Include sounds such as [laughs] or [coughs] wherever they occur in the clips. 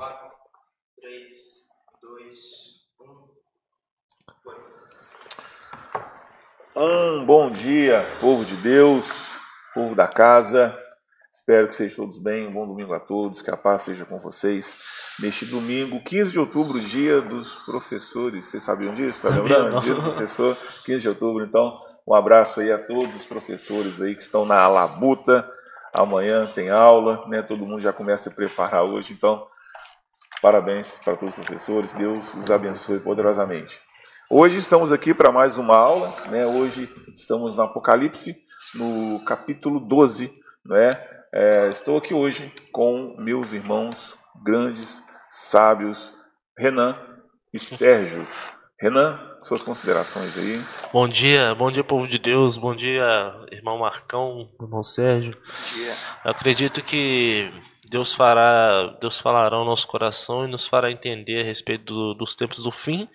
Quatro, três, dois, um. Um bom dia, povo de Deus, povo da casa. Espero que sejam todos bem. Um bom domingo a todos, que a paz seja com vocês. Neste domingo, 15 de outubro, dia dos professores. Vocês sabiam disso? Está lembrando? Dia do professor, 15 de outubro. Então, um abraço aí a todos os professores aí que estão na labuta. Amanhã tem aula, né? Todo mundo já começa a se preparar hoje. Então, parabéns para todos os professores. Deus os abençoe poderosamente. Hoje estamos aqui para mais uma aula, né? Hoje estamos no Apocalipse, no capítulo 12, né? É, estou aqui hoje com meus irmãos grandes, sábios, Renan e Sérgio. Renan, suas considerações aí. Bom dia, bom dia, povo de Deus, bom dia, irmão Marcão, irmão Sérgio. Bom dia. Eu acredito que Deus fará, Deus falará ao nosso coração e nos fará entender a respeito do- dos tempos do fim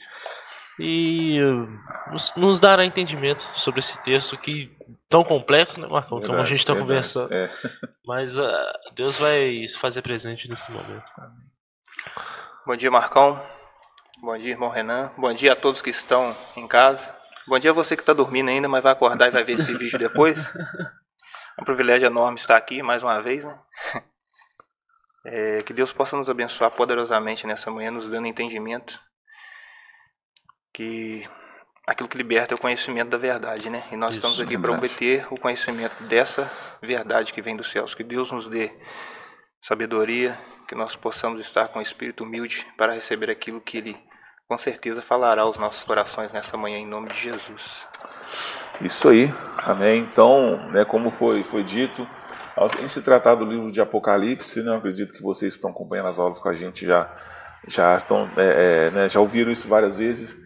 e eh, nos, nos dará entendimento sobre esse texto que tão complexo, né, Marcão? Como a Verdade, gente está verdade. conversando. É. [laughs] Mas ah, Deus vai se fazer presente nesse momento. Bom dia, Marcão. Bom dia, irmão Renan. Bom dia a todos que estão em casa. Bom dia a você que está dormindo ainda, mas vai acordar e vai ver esse vídeo depois. [laughs] É um privilégio enorme estar aqui mais uma vez, né? É, que Deus possa nos abençoar poderosamente nessa manhã, nos dando entendimento. Que aquilo que liberta é o conhecimento da verdade, né? E nós Isso, estamos aqui para verdade. obter o conhecimento dessa verdade que vem dos céus. Que Deus nos dê sabedoria, que nós possamos estar com o espírito humilde para receber aquilo que Ele com certeza falará aos nossos corações nessa manhã, em nome de Jesus. Isso aí, amém. Então, né, como foi, foi dito, em se tratar do livro de Apocalipse, né, acredito que vocês que estão acompanhando as aulas com a gente já, já estão, é, é, né, já ouviram isso várias vezes,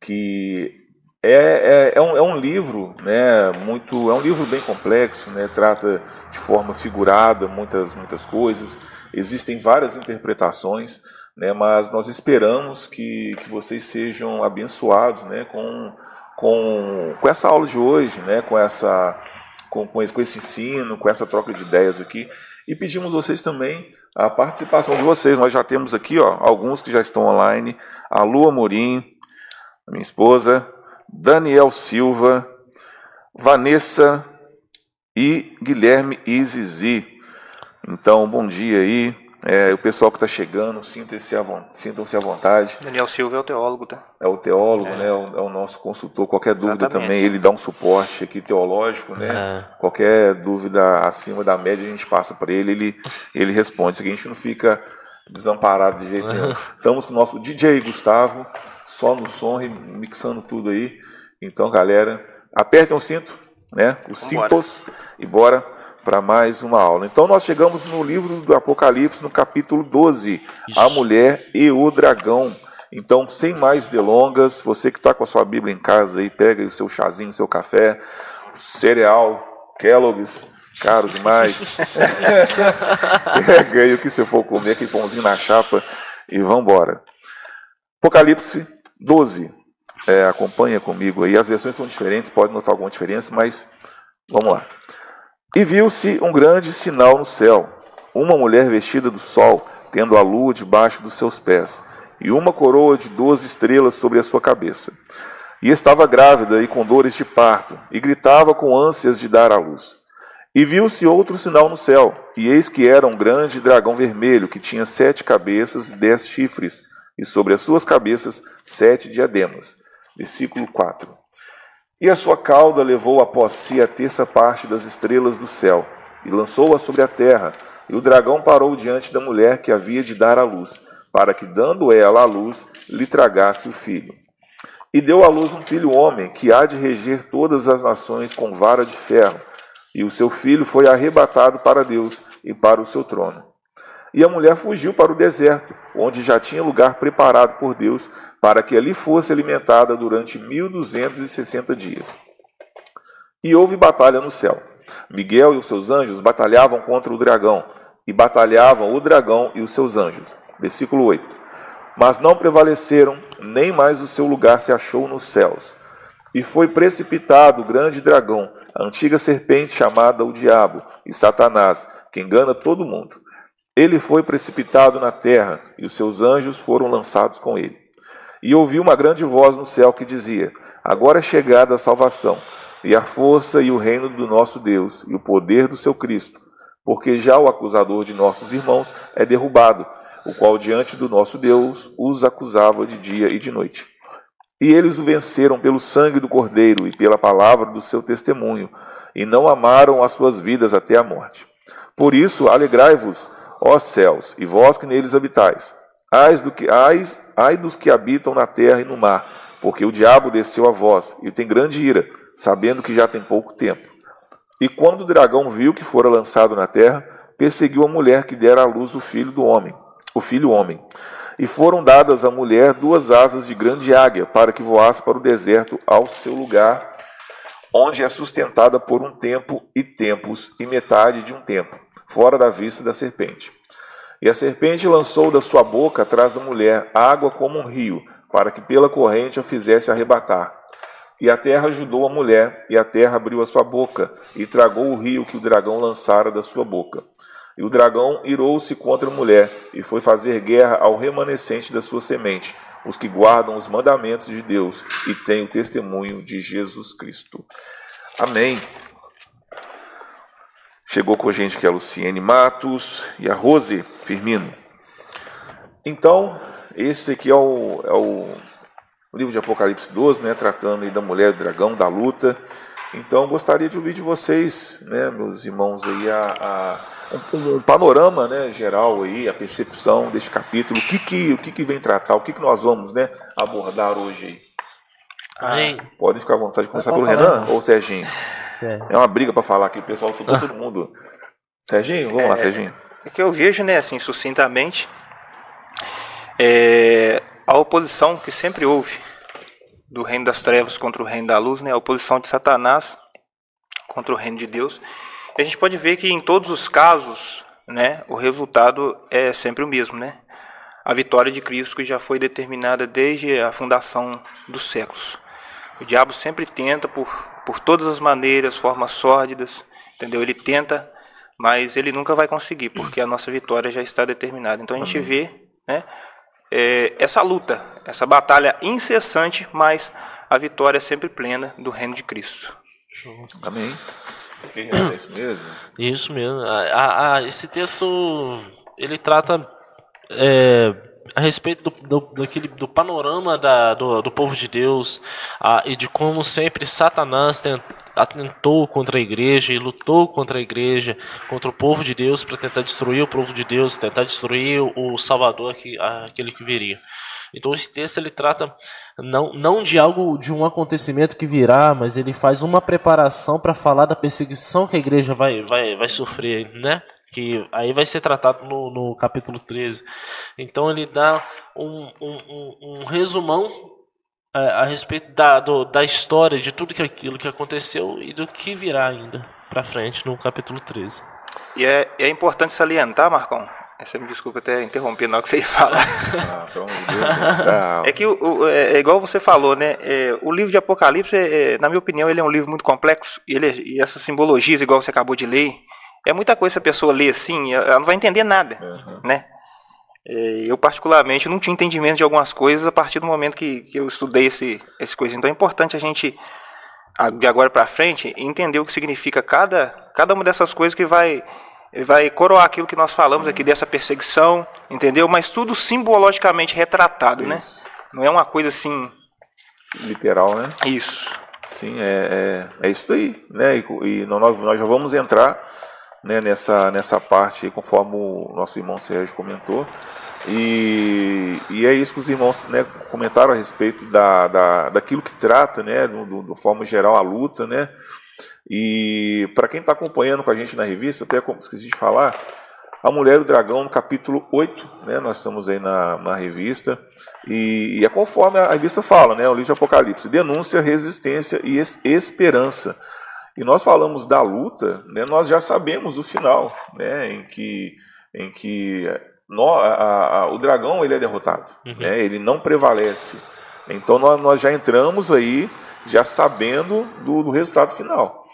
que é, é, é, um, é um livro, né, muito, é um livro bem complexo, né, trata de forma figurada muitas, muitas coisas, existem várias interpretações, né, mas nós esperamos que, que vocês sejam abençoados, né, com com, com essa aula de hoje, né, com, essa, com, com, esse, com esse ensino, com essa troca de ideias aqui. E pedimos vocês também a participação de vocês. Nós já temos aqui ó, alguns que já estão online. A Lua Morim, minha esposa, Daniel Silva, Vanessa e Guilherme e Zizi. Então, bom dia aí. É, o pessoal que está chegando, sintam-se à, sintam-se à vontade. Daniel Silva é o teólogo, tá? É o teólogo, É. né? É o, é o nosso consultor. Qualquer dúvida Exatamente. também, ele dá um suporte aqui teológico, né? É. Qualquer dúvida acima da média, a gente passa para ele, ele, ele responde. Isso aqui a gente não fica desamparado de jeito nenhum. [laughs] Estamos com o nosso DJ Gustavo, só no som, mixando tudo aí. Então, galera, apertem o cinto, né? Os Vambora. cintos e bora para mais uma aula. Então, nós chegamos no livro do Apocalipse, no capítulo 12, A Ixi. Mulher e o Dragão. Então, sem mais delongas, você que está com a sua Bíblia em casa aí, pega aí o seu chazinho, o seu café, cereal, Kellogg's, caro demais. [laughs] pega aí o que você for comer, aquele pãozinho na chapa e vamos embora. Apocalipse 12. É, acompanha comigo aí. As versões são diferentes, pode notar alguma diferença, mas vamos lá. E viu-se um grande sinal no céu: uma mulher vestida do sol, tendo a lua debaixo dos seus pés, e uma coroa de doze estrelas sobre a sua cabeça. E estava grávida e com dores de parto, e gritava com ânsias de dar à luz. E viu-se outro sinal no céu, e eis que era um grande dragão vermelho, que tinha sete cabeças e dez chifres, e sobre as suas cabeças sete diademas. Versículo 4. E a sua cauda levou após si a terça parte das estrelas do céu, e lançou-a sobre a terra. E o dragão parou diante da mulher que havia de dar à luz, para que, dando ela à luz, lhe tragasse o filho. E deu à luz um filho homem, que há de reger todas as nações com vara de ferro. E o seu filho foi arrebatado para Deus e para o seu trono. E a mulher fugiu para o deserto, onde já tinha lugar preparado por Deus para que ali fosse alimentada durante 1260 dias. E houve batalha no céu. Miguel e os seus anjos batalhavam contra o dragão, e batalhavam o dragão e os seus anjos. Versículo 8. Mas não prevaleceram, nem mais o seu lugar se achou nos céus. E foi precipitado o grande dragão, a antiga serpente chamada o Diabo e Satanás, que engana todo mundo. Ele foi precipitado na terra, e os seus anjos foram lançados com ele. E ouvi uma grande voz no céu que dizia: Agora é chegada a salvação, e a força e o reino do nosso Deus, e o poder do seu Cristo, porque já o acusador de nossos irmãos é derrubado, o qual diante do nosso Deus os acusava de dia e de noite. E eles o venceram pelo sangue do Cordeiro e pela palavra do seu testemunho, e não amaram as suas vidas até a morte. Por isso, alegrai-vos, ó céus, e vós que neles habitais. Ai, do que, ai, dos que habitam na terra e no mar, porque o diabo desceu a vós e tem grande ira, sabendo que já tem pouco tempo. E quando o dragão viu que fora lançado na terra, perseguiu a mulher que dera à luz o filho do homem, o filho homem. E foram dadas à mulher duas asas de grande águia, para que voasse para o deserto ao seu lugar, onde é sustentada por um tempo e tempos e metade de um tempo, fora da vista da serpente. E a serpente lançou da sua boca atrás da mulher água como um rio, para que pela corrente a fizesse arrebatar. E a terra ajudou a mulher, e a terra abriu a sua boca, e tragou o rio que o dragão lançara da sua boca. E o dragão irou-se contra a mulher, e foi fazer guerra ao remanescente da sua semente, os que guardam os mandamentos de Deus e têm o testemunho de Jesus Cristo. Amém. Chegou com a gente que é a Luciene Matos e a Rose Firmino. Então, esse aqui é o, é o livro de Apocalipse 12, né, tratando da mulher do dragão, da luta. Então, gostaria de ouvir de vocês, né, meus irmãos, aí, a, a um, um, panorama né, geral, aí, a percepção deste capítulo, o que, que, o que, que vem tratar, o que, que nós vamos né, abordar hoje aí. Amém. Pode ficar à vontade de começar pelo Renan ou Serginho? É uma briga para falar aqui, o pessoal, todo, todo [laughs] mundo. Serginho, vamos é, lá, Serginho. É que eu vejo, né, assim, sucintamente, é, a oposição que sempre houve do reino das trevas contra o reino da luz, né, a oposição de Satanás contra o reino de Deus. E a gente pode ver que em todos os casos, né, o resultado é sempre o mesmo, né? A vitória de Cristo que já foi determinada desde a fundação dos séculos. O diabo sempre tenta por por todas as maneiras, formas sórdidas, entendeu? Ele tenta, mas ele nunca vai conseguir, porque a nossa vitória já está determinada. Então a gente vê, né, é, essa luta, essa batalha incessante, mas a vitória é sempre plena do reino de Cristo. Amém. É isso mesmo. Isso mesmo. A, a, esse texto ele trata é, a respeito do, do, daquele, do panorama da, do, do povo de Deus e de como sempre Satanás tent, atentou contra a igreja e lutou contra a igreja, contra o povo de Deus para tentar destruir o povo de Deus, tentar destruir o Salvador, que, aquele que viria. Então esse texto ele trata não, não de algo, de um acontecimento que virá, mas ele faz uma preparação para falar da perseguição que a igreja vai, vai, vai sofrer, né? Que aí vai ser tratado no, no capítulo 13. Então ele dá um, um, um, resumão a, é, a respeito da, do, da história, de tudo que, aquilo que aconteceu e do que virá ainda para frente no capítulo 13. E é, é importante salientar, Marcão, você me desculpa até interromper na hora que você ia falar. [laughs] Ah, é que o, o, é, é, igual você falou, né? É, o livro de Apocalipse, é, é, na minha opinião, ele é um livro muito complexo. E, ele, e essas simbologias, igual você acabou de ler, é muita coisa se a pessoa lê assim, ela não vai entender nada, uhum. né? É, eu, particularmente, não tinha entendimento de algumas coisas a partir do momento que, que eu estudei esse, esse coisa. Então é importante a gente, de agora para frente, entender o que significa cada, cada uma dessas coisas que vai, vai coroar aquilo que nós falamos aqui dessa perseguição, entendeu? Mas tudo simbologicamente retratado, né? isso. né? Não é uma coisa assim. Literal, né? Isso. Sim, é, é, é isso aí, né? E, e nós, nós já vamos entrar né, nessa, nessa parte, conforme o nosso irmão Sérgio comentou. E, e é isso que os irmãos né, comentaram a respeito da, da, daquilo que trata, né, do, do, do forma geral, a luta. Né, e para quem está acompanhando com a gente na revista, até esqueci de falar, A Mulher e o Dragão, no capítulo 8, né, nós estamos aí na, na revista, e, e, é conforme a revista fala, né, o livro de Apocalipse, denúncia, resistência e es, esperança. E nós falamos da luta, né, nós já sabemos o final, né, em que, em que no, a, a, o dragão ele é derrotado, uhum. né, ele não prevalece. Então nós, nós já entramos aí já sabendo do, do resultado final.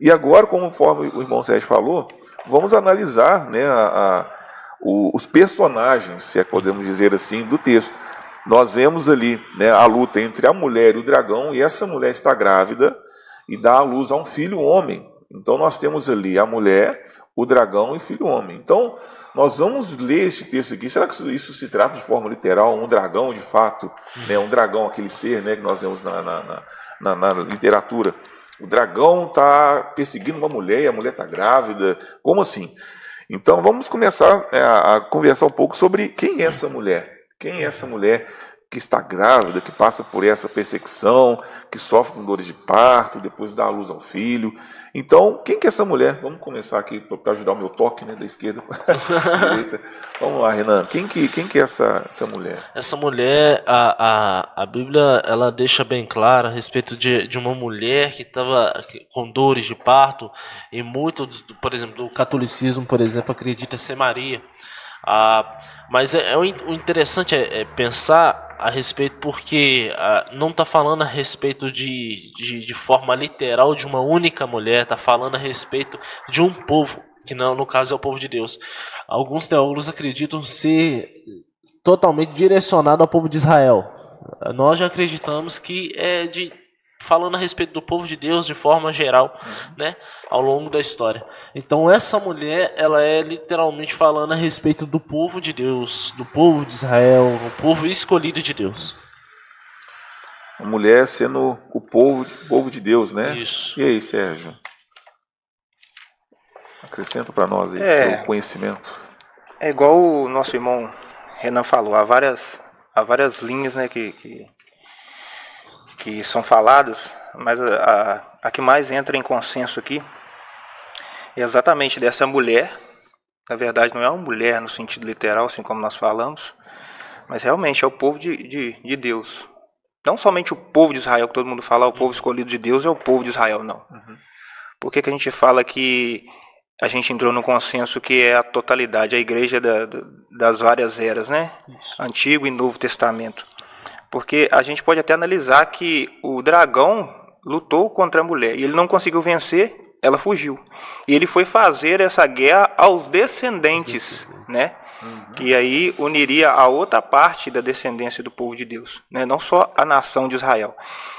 E agora, conforme o irmão Sérgio falou, vamos analisar né, a, a, os personagens, se é podemos dizer assim, do texto. Nós vemos ali né, a luta entre a mulher e o dragão, e essa mulher está grávida e dá à luz a um filho homem. Então nós temos ali a mulher, o dragão e filho homem. Então nós vamos ler esse texto aqui. Será que isso se trata de forma literal? Um dragão, de fato, né, um dragão, aquele ser né, que nós vemos na, na, na, na literatura. O dragão está perseguindo uma mulher e a mulher está grávida. Como assim? Então vamos começar é, a conversar um pouco sobre quem é essa mulher. Quem é essa mulher que está grávida, que passa por essa perseguição, que sofre com dores de parto, depois dá a luz ao filho. Então, quem que é essa mulher? Vamos começar aqui para ajudar o meu toque, né, da esquerda para [laughs] direita. Vamos lá, Renan. Quem que, quem que é essa, essa mulher? Essa mulher, a, a, a Bíblia, ela deixa bem clara a respeito de, de uma mulher que estava com dores de parto e muito, por exemplo, do catolicismo, por exemplo, acredita ser Maria. Ah, mas é, é, o interessante é, é, pensar a respeito porque ah, não está falando a respeito de, de, de, forma literal de uma única mulher, está falando a respeito de um povo, que não, no caso é o povo de Deus. Alguns teólogos acreditam ser totalmente direcionado ao povo de Israel. Nós já acreditamos que é de falando a respeito do povo de Deus de forma geral, né, ao longo da história. Então essa mulher, ela é literalmente falando a respeito do povo de Deus, do povo de Israel, o povo escolhido de Deus. A mulher sendo o povo, o povo de Deus, né? Isso. E aí, Sérgio? Acrescenta para nós aí é, seu conhecimento. É igual o nosso irmão Renan falou, há várias, há várias linhas né, que, que que são faladas, mas a, a que mais entra em consenso aqui é exatamente dessa mulher. Na verdade, não é uma mulher no sentido literal, assim como nós falamos, mas realmente é o povo de, de, de Deus. Não somente o povo de Israel, que todo mundo fala, o povo escolhido de Deus é o povo de Israel, não. Uhum. Por que, que a gente fala que a gente entrou no consenso que é a totalidade, a igreja da, das várias eras, né? Isso. Antigo e Novo Testamento. Porque a gente pode até analisar que o dragão lutou contra a mulher e ele não conseguiu vencer, ela fugiu. E ele foi fazer essa guerra aos descendentes, né? Uhum. Que aí uniria a outra parte da descendência do povo de Deus, né? Não só a nação de Israel.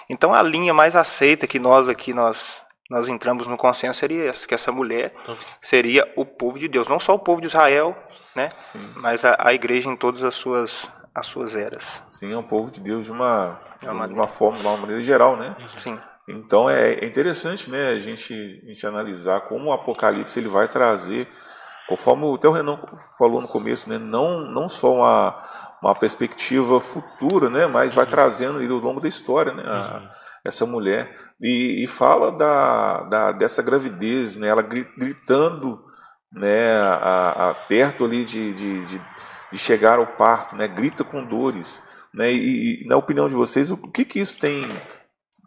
Então a linha mais aceita que nós aqui nós nós entramos no consenso seria essa, que essa mulher seria o povo de Deus, não só o povo de Israel, né? Sim. Mas a, a igreja em todas as suas as suas eras. Sim, é um povo de Deus de uma, de uma, de uma forma, de uma maneira geral, né? Sim. Então é, é interessante, né, a gente, a gente analisar como o Apocalipse ele vai trazer, conforme até o Renan falou no começo, né, não, não só uma, uma perspectiva futura, né, mas vai trazendo ao longo da história, né, a, uhum. essa mulher e, e fala da, da, dessa gravidez, né, ela gritando, né, a, a perto ali de, de, de de chegar ao parto, né? grita com dores. Né? E, e, na opinião de vocês, o que, que isso tem,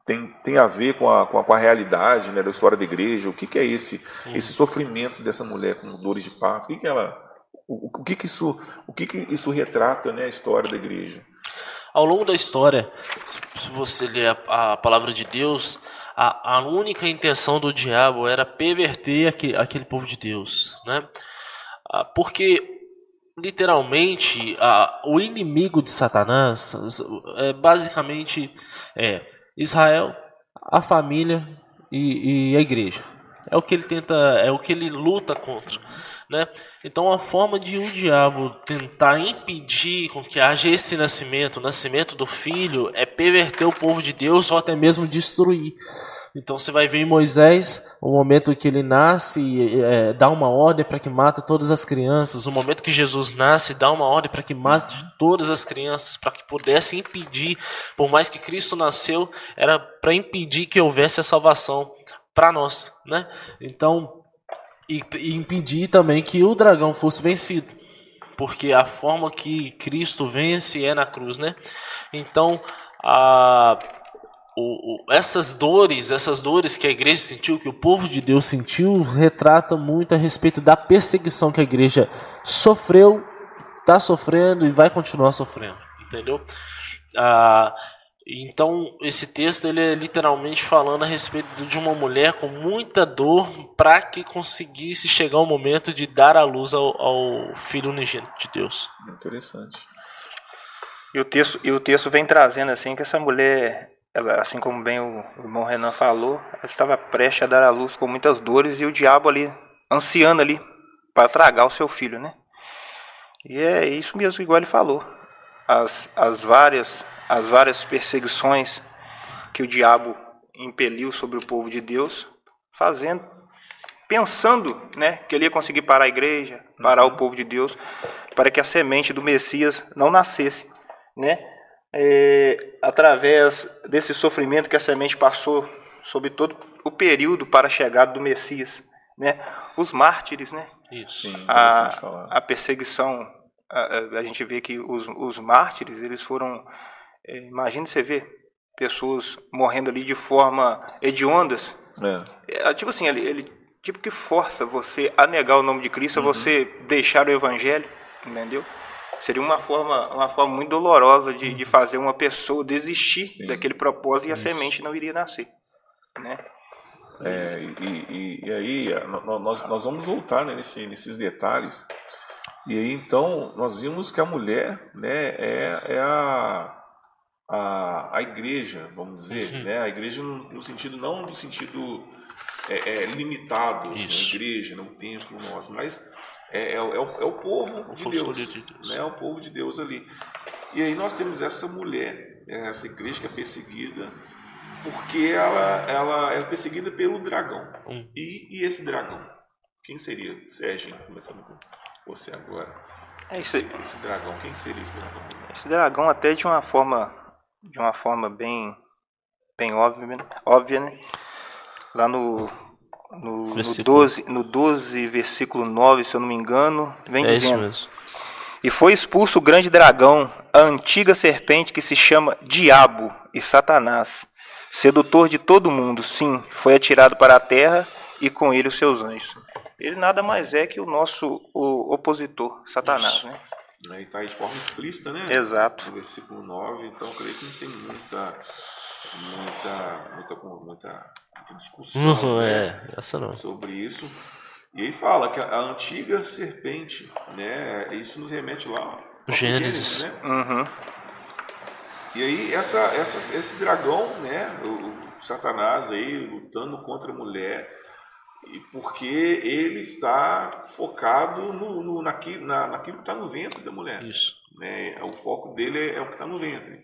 tem, tem a ver com a, com a, com a realidade né, da história da igreja? O que, que é esse, esse sofrimento dessa mulher com dores de parto? O que, que ela. O, o, que, que isso, o que, que isso retrata né, a história da igreja? Ao longo da história, se você ler a, a palavra de Deus, a, a, única intenção do diabo era perverter aquele, aquele povo de Deus, né? Ah, porque literalmente a, o inimigo de Satanás é basicamente é Israel, a família e, e, a igreja. É o que ele tenta, é o que ele luta contra, né? Então a forma de um diabo tentar impedir com que haja esse nascimento, o nascimento do filho, é perverter o povo de Deus ou até mesmo destruir. Então você vai ver em Moisés o momento que ele nasce, é, dá uma ordem para que mate todas as crianças. O momento que Jesus nasce, dá uma ordem para que mate todas as crianças, para que pudesse impedir, por mais que Cristo nasceu, era para impedir que houvesse a salvação para nós, né? Então e, e impedir também que o dragão fosse vencido. Porque a forma que Cristo vence é na cruz, né? Então, a, o, o, essas dores, essas dores que a igreja sentiu, que o povo de Deus sentiu, retrata muito a respeito da perseguição que a igreja sofreu, está sofrendo e vai continuar sofrendo, entendeu? Ah, então, esse texto ele é literalmente falando a respeito de uma mulher com muita dor para que conseguisse chegar o momento de dar a luz ao, ao Filho unigênito de Deus. Interessante. E o texto, e o texto vem trazendo assim que essa mulher, ela, assim como bem o, irmão Renan falou, ela estava prestes a dar a luz com muitas dores e o diabo ali, ansiando ali, para tragar o seu filho, né? E é isso mesmo, igual ele falou. As, as várias as várias perseguições que o diabo impeliu sobre o povo de Deus, fazendo, pensando, né, que ele ia conseguir parar a igreja, parar o povo de Deus, para que a semente do Messias não nascesse, né? É, através desse sofrimento que a semente passou sobre todo o período para a chegada do Messias, né? Os mártires, né? Isso. Sim, a, a perseguição, a, a, gente vê que os, os mártires eles foram é, imagine você ver pessoas morrendo ali de forma hediondas. É. é tipo assim, ele, ele, tipo que força você a negar o nome de Cristo, uhum. você deixar o evangelho, entendeu? Seria uma forma, uma forma muito dolorosa de, de fazer uma pessoa desistir Sim. daquele propósito e a semente não iria nascer, né? É, e, e, e, aí nós, nós vamos voltar né, nesse, nesses detalhes. E aí então nós vimos que a mulher né, é, é a, a, a igreja, vamos dizer, uhum. né? a igreja no, no, sentido, não no sentido é, é, limitado, assim, a igreja, no templo nosso, mas é, é, o, é o é povo o de povo Deus, de Deus. Né? É o povo de Deus ali. E aí nós temos essa mulher, essa igreja que é perseguida, porque ela, ela é perseguida pelo dragão. Hum. E, e esse dragão? Quem seria? Sérgio, começando com você agora. É esse, esse dragão, quem seria esse dragão? Esse dragão até de uma forma de uma forma bem, bem óbvia, óbvia né? Lá no, no, no, 12, no 12, versículo 9, se eu não me engano, vem é dizendo: E foi expulso o grande dragão, a antiga serpente que se chama Diabo e Satanás, sedutor de todo mundo. Sim, foi atirado para a terra e com ele os seus anjos. Ele nada mais é que o nosso o opositor, Satanás, Isso. né? Né? E está aí de forma explícita, né? Exato. No versículo 9, então creio que não tem muita, muita, muita, muita, muita discussão não, né? é, essa não. sobre isso. E aí fala que a, antiga serpente, né? Isso nos remete lá. Gênesis. Gênesis né? Uhum. E aí essa, essa, esse dragão, né? O, o Satanás aí lutando contra a mulher e porque ele está focado no, no, naquilo, na, naquilo que está no ventre da mulher. Isso. Né? O foco dele é, o que está no ventre.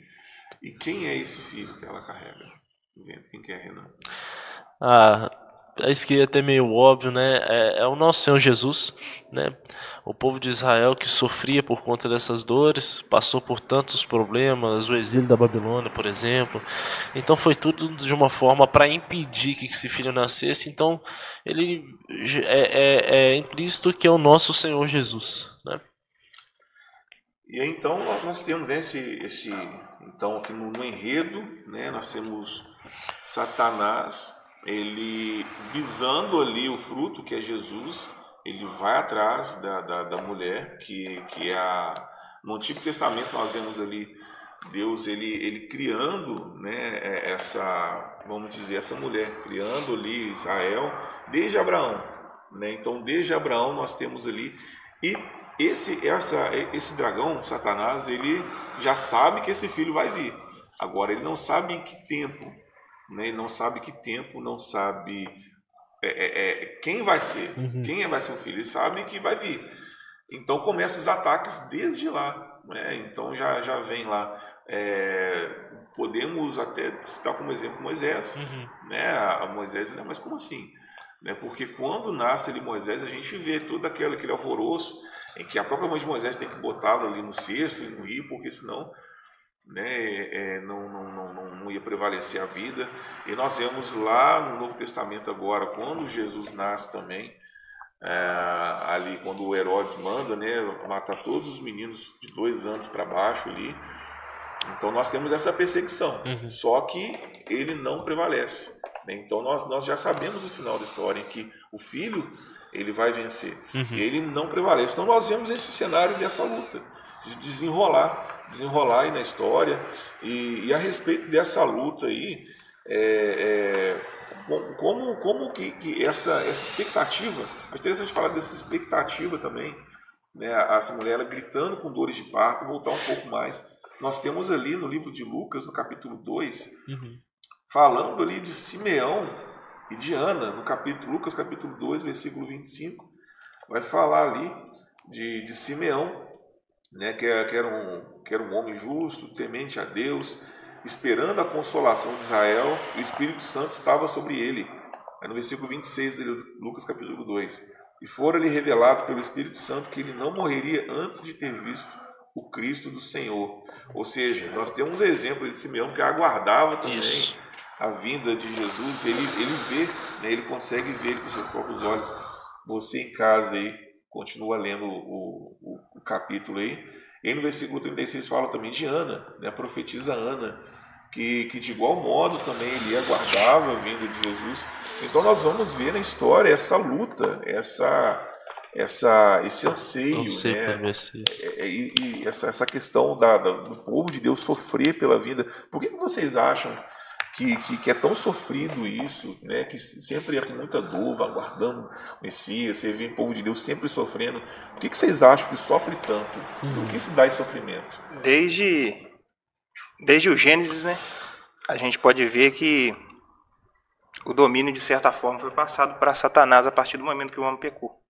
E quem é esse filho que ela carrega no ventre? Quem que é Renan? Ah, isso que é até meio óbvio, né? É, é, o nosso Senhor Jesus, né? O povo de Israel que sofria por conta dessas dores, passou por tantos problemas, o exílio da Babilônia, por exemplo. Então foi tudo de uma forma para impedir que esse filho nascesse. Então ele é, é, é implícito que é o nosso Senhor Jesus, né? E então nós temos esse, esse então aqui no, no enredo, né? Nós temos Satanás ele visando ali o fruto que é Jesus, ele vai atrás da, da, da mulher que, que é a, no Antigo Testamento nós vemos ali Deus ele, ele criando né, é, essa vamos dizer essa mulher criando ali Israel desde Abraão né? então desde Abraão nós temos ali e esse essa esse dragão Satanás ele já sabe que esse filho vai vir agora ele não sabe em que tempo né? ele não sabe que tempo, não sabe é, é, é, quem vai ser, uhum. quem vai ser o filho, ele sabe que vai vir. Então começam os ataques desde lá. Né? Então já, já vem lá. É, podemos até citar como exemplo Moisés. Uhum. Né? A Moisés, né? mas como assim? Né? Porque quando nasce ali Moisés, a gente vê todo aquele, aquele alvoroço em que a própria mãe de Moisés tem que botá-lo ali no cesto e no rio, porque senão né, é, não, não, não, não ia prevalecer a vida. E nós vemos lá no Novo Testamento agora, quando Jesus nasce também, é, ali quando o Herodes manda, né, matar todos os meninos de dois anos para baixo ali. Então nós temos essa perseguição, uhum. só que ele não prevalece. Né? Então nós, nós já sabemos o final da história em que o filho ele vai vencer uhum. e ele não prevalece. Então nós vemos esse cenário dessa luta de desenrolar, desenrolar aí na história e, e a respeito dessa luta aí, é, é, como, como que, que, essa, essa expectativa, é interessante falar dessa expectativa também, né, essa mulher ela gritando com dores de parto, voltar um pouco mais. Nós temos ali no livro de Lucas, no capítulo 2, uhum. falando ali de Simeão e de Ana, no capítulo, Lucas capítulo 2, versículo 25, vai falar ali de, de Simeão, né, que, é, que, era um, que era um homem justo, temente a Deus, esperando a consolação de Israel, o Espírito Santo estava sobre ele. É no versículo 26 de Lucas capítulo 2. E fora-lhe revelado pelo Espírito Santo que ele não morreria antes de ter visto o Cristo do Senhor. Ou seja, nós temos um exemplo de Simeão que aguardava também Isso. A vinda de Jesus. Ele, ele vê, né, ele consegue ver com seus próprios olhos. Você em casa aí, continua lendo o, o, o capítulo aí. E no versículo 36 fala também de Ana, né, a profetisa Ana que, que de igual modo também ele aguardava a vinda de Jesus. Então nós vamos ver na história essa luta, essa essa esse anseio, né? É, é, e, e, essa, essa questão da, da, do povo de Deus sofrer pela vida. Por que, que vocês acham que, que, que, é tão sofrido isso, né? Que sempre é com muita dor, aguardando o Messias, você vê o povo de Deus sempre sofrendo. Por que, que vocês acham que sofre tanto? Uhum. O que se dá esse sofrimento? Desde Desde o Gênesis, né, a gente pode ver que o domínio, de certa forma, foi passado para Satanás a partir do momento que o homem pecou.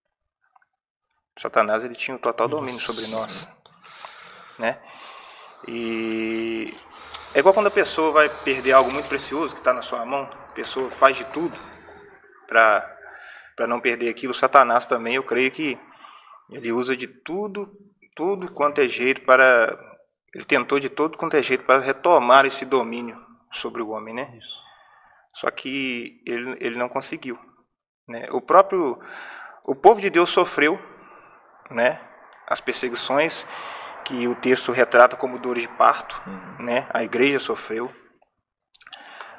Satanás ele tinha o total domínio sobre nós, né? E é igual quando a pessoa vai perder algo muito precioso que está na sua mão, a pessoa faz de tudo para para não perder aquilo. Satanás também, eu creio que ele usa de tudo, tudo quanto é jeito para ele tentou de todo quanto é jeito para retomar esse domínio sobre o homem, né? Isso. Só que ele, ele não conseguiu. Né? O próprio o povo de Deus sofreu, né? As perseguições que o texto retrata como dores de parto, uhum. né? A igreja sofreu,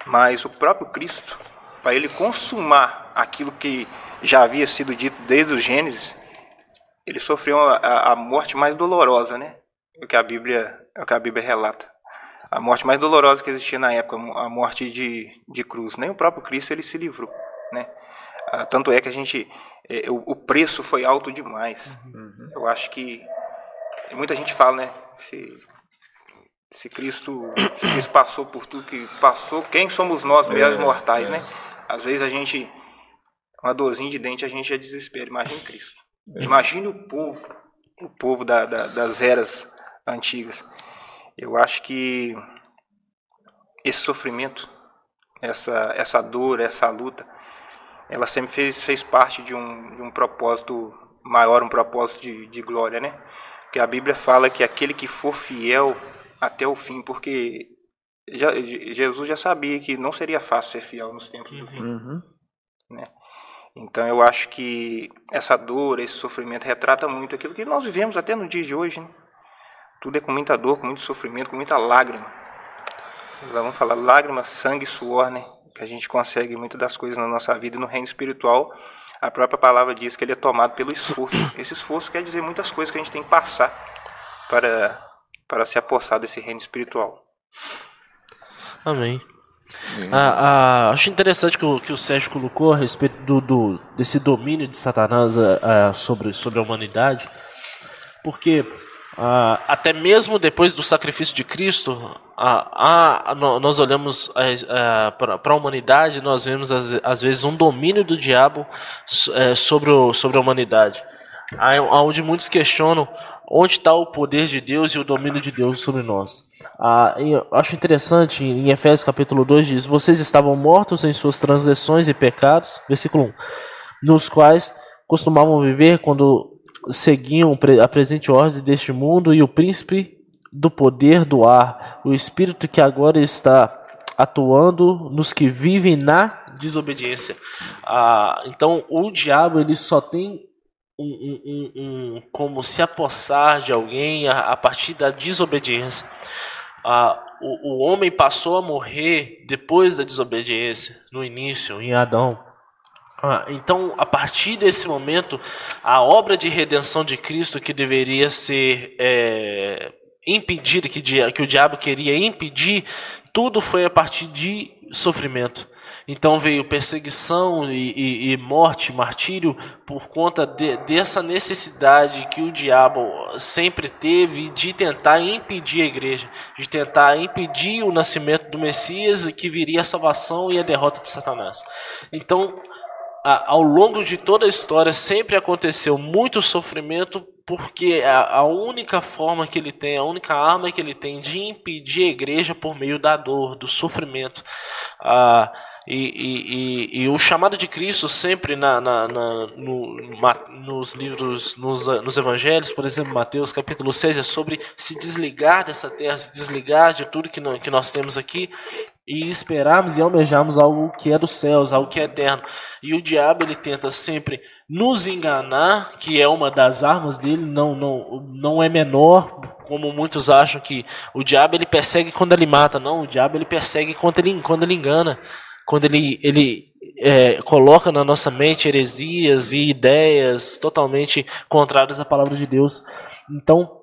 mas o próprio Cristo, para ele consumar aquilo que já havia sido dito desde o Gênesis, ele sofreu a, a morte mais dolorosa, né? O que a Bíblia é o que a Bíblia relata. A morte mais dolorosa que existia na época, a morte de, de cruz. Nem o próprio Cristo ele se livrou, né? Ah, tanto é que a gente, é, o, o, preço foi alto demais. Uhum. Eu acho que muita gente fala, né? Se, se Cristo, se Cristo passou por tudo que passou, quem somos nós, mesmos é, mortais, é. né? Às vezes a gente, uma dorzinha de dente, a gente já desespera. Imagine Cristo. É. Imagine o povo, o povo da, da, das eras antigas. Eu acho que esse sofrimento, essa, essa dor, essa luta, ela sempre fez, fez parte de um, de um propósito maior, um propósito de, de glória, né? Porque a Bíblia fala que aquele que for fiel até o fim, porque já, Jesus já sabia que não seria fácil ser fiel nos tempos do fim, uhum. né? Então eu acho que essa dor, esse sofrimento retrata muito aquilo que nós vivemos até no dia de hoje, né? Tudo é com muita dor, com muito sofrimento, com muita lágrima. Vamos falar lágrima, sangue, suor, né? Que a gente consegue muitas das coisas na nossa vida e no reino espiritual. A própria palavra diz que ele é tomado pelo esforço. [coughs] Esse esforço quer dizer muitas coisas que a gente tem que passar para, para se apossar desse reino espiritual. Amém. Ah, ah, acho interessante que o, que o Sérgio colocou a respeito do, do desse domínio de Satanás ah, ah sobre, sobre a humanidade, porque Uh, até mesmo depois do sacrifício de Cristo, nós olhamos para a humanidade, nós vemos às, vezes um domínio do diabo eh, sobre, o, sobre a humanidade, onde muitos questionam onde está o poder de Deus e o domínio de Deus sobre nós. Ah, acho interessante, em Efésios capítulo 2 diz, vocês estavam mortos em suas transgressões e pecados, versículo 1, nos quais costumavam viver quando seguiam a presente ordem deste mundo e o príncipe do poder do ar, o espírito que agora está atuando nos que vivem na desobediência. Ah, então, o diabo ele só tem um, um, um, como se apossar de alguém a, a partir da desobediência. Ah, o, o homem passou a morrer depois da desobediência, no início, em Adão. Ah, então, a partir desse momento, a obra de redenção de Cristo que deveria ser é, impedida, que, que o diabo queria impedir, tudo foi a partir de sofrimento. Então veio perseguição e, e, e morte, martírio, por conta de, dessa necessidade que o diabo sempre teve de tentar impedir a igreja, de tentar impedir o nascimento do Messias, que viria a salvação e a derrota de Satanás. Então, a, ao longo de toda a história, sempre aconteceu muito sofrimento porque a, a, única forma que ele tem, a única arma que ele tem de impedir a igreja por meio da dor, do sofrimento. Ah, e, e, e, e, o chamado de Cristo sempre na, na, na no, nos livros, nos, nos evangelhos, por exemplo, Mateus capítulo 6, é sobre se desligar dessa terra, se desligar de tudo que, que nós temos aqui e esperarmos e almejarmos algo que é dos céus, algo que é eterno. E o diabo ele tenta sempre nos enganar, que é uma das armas dele, não, não, não é menor, como muitos acham que o diabo ele persegue quando ele mata, não, o diabo ele persegue quando ele, quando ele engana quando ele, ele é, coloca na nossa mente heresias e ideias totalmente contrárias à palavra de Deus. Então,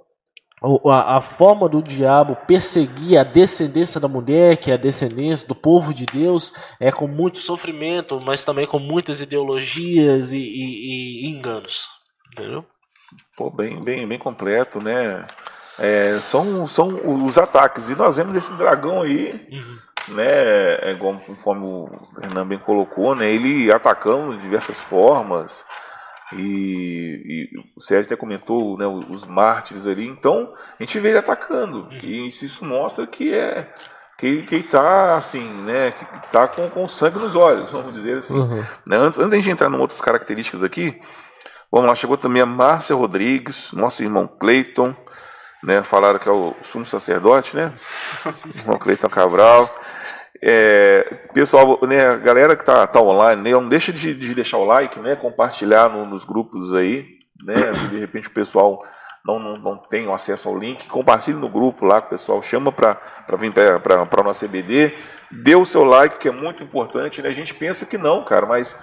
a, a, forma do diabo perseguir a descendência da mulher, que é a descendência do povo de Deus, é com muito sofrimento, mas também com muitas ideologias e, e, e enganos. Entendeu? Pô, bem, bem, bem completo, né? É, são, são os ataques. E nós vemos esse dragão aí. Uhum né, é conforme o Renan bem colocou, né, ele atacando de diversas formas, e, e, o Sérgio até comentou né, os mártires ali, então a gente vê ele atacando, e isso mostra que é que, que está assim, né, que está com, com sangue nos olhos, [laughs] vamos dizer assim. Uhum. Né, antes, antes de gente entrar em outras características aqui, vamos lá, chegou também a Márcia Rodrigues, nosso irmão Cleiton, né, falaram que é o sumo sacerdote, né, [laughs] irmão Cleiton Cabral. É, pessoal, né, galera que tá, tá online, né, não deixa de, de deixar o like, né, compartilhar no, nos grupos aí, né, de repente o pessoal não, não, não tem acesso ao link, compartilhe no grupo lá, o pessoal chama para vir para a nossa EBD, dê o seu like, que é muito importante, né, a gente pensa que não, cara, mas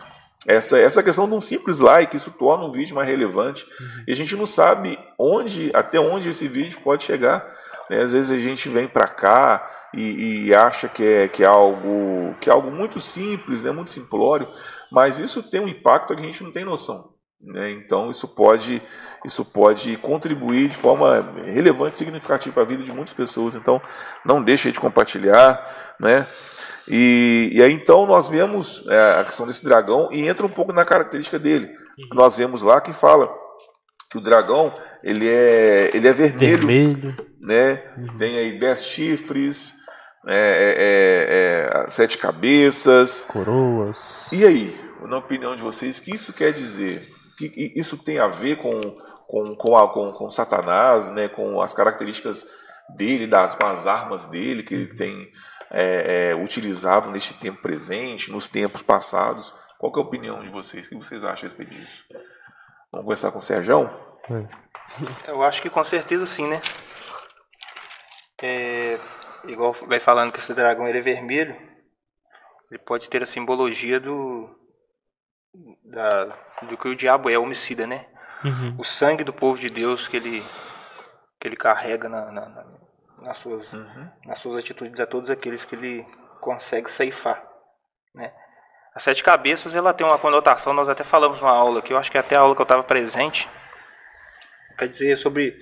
essa, essa questão de um simples like, isso torna um vídeo mais relevante, uhum. e a gente não sabe onde, até onde esse vídeo pode chegar, né? Às vezes a gente vem para cá e, e, acha que é, que é, algo, que é algo muito simples, né? muito simplório, mas isso tem um impacto que a gente não tem noção. Né? Então isso pode, isso pode contribuir de forma relevante e significativa para a vida de muitas pessoas. Então não deixe de compartilhar. Né? E, e aí então nós vemos é, a questão desse dragão e entra um pouco na característica dele. Uhum. Nós vemos lá que fala que o dragão ele é, ele é vermelho, vermelho. né? Uhum. Tem aí dez chifres, é, é, é, é, sete cabeças, coroas. E aí, na opinião de vocês, que isso quer dizer? Que isso tem a ver com com, com, a, com, com Satanás, né? Com as características dele, das com as armas dele que ele uhum. tem é, utilizado neste tempo presente, nos tempos passados. Qual é a opinião de vocês? O que vocês acham a respeito disso? Vamos começar com o Sérgio? Eu acho que com certeza sim, né? É, igual vai falando que esse dragão ele é vermelho, ele pode ter a simbologia do da, do que o diabo é, homicida, né? Uhum. O sangue do povo de Deus que ele que ele carrega na, na, na, nas suas uhum. nas suas atitudes a todos aqueles que ele consegue ceifar, né? A sete cabeças ela tem uma conotação, nós até falamos uma aula que eu acho que até a aula que eu estava presente, quer dizer sobre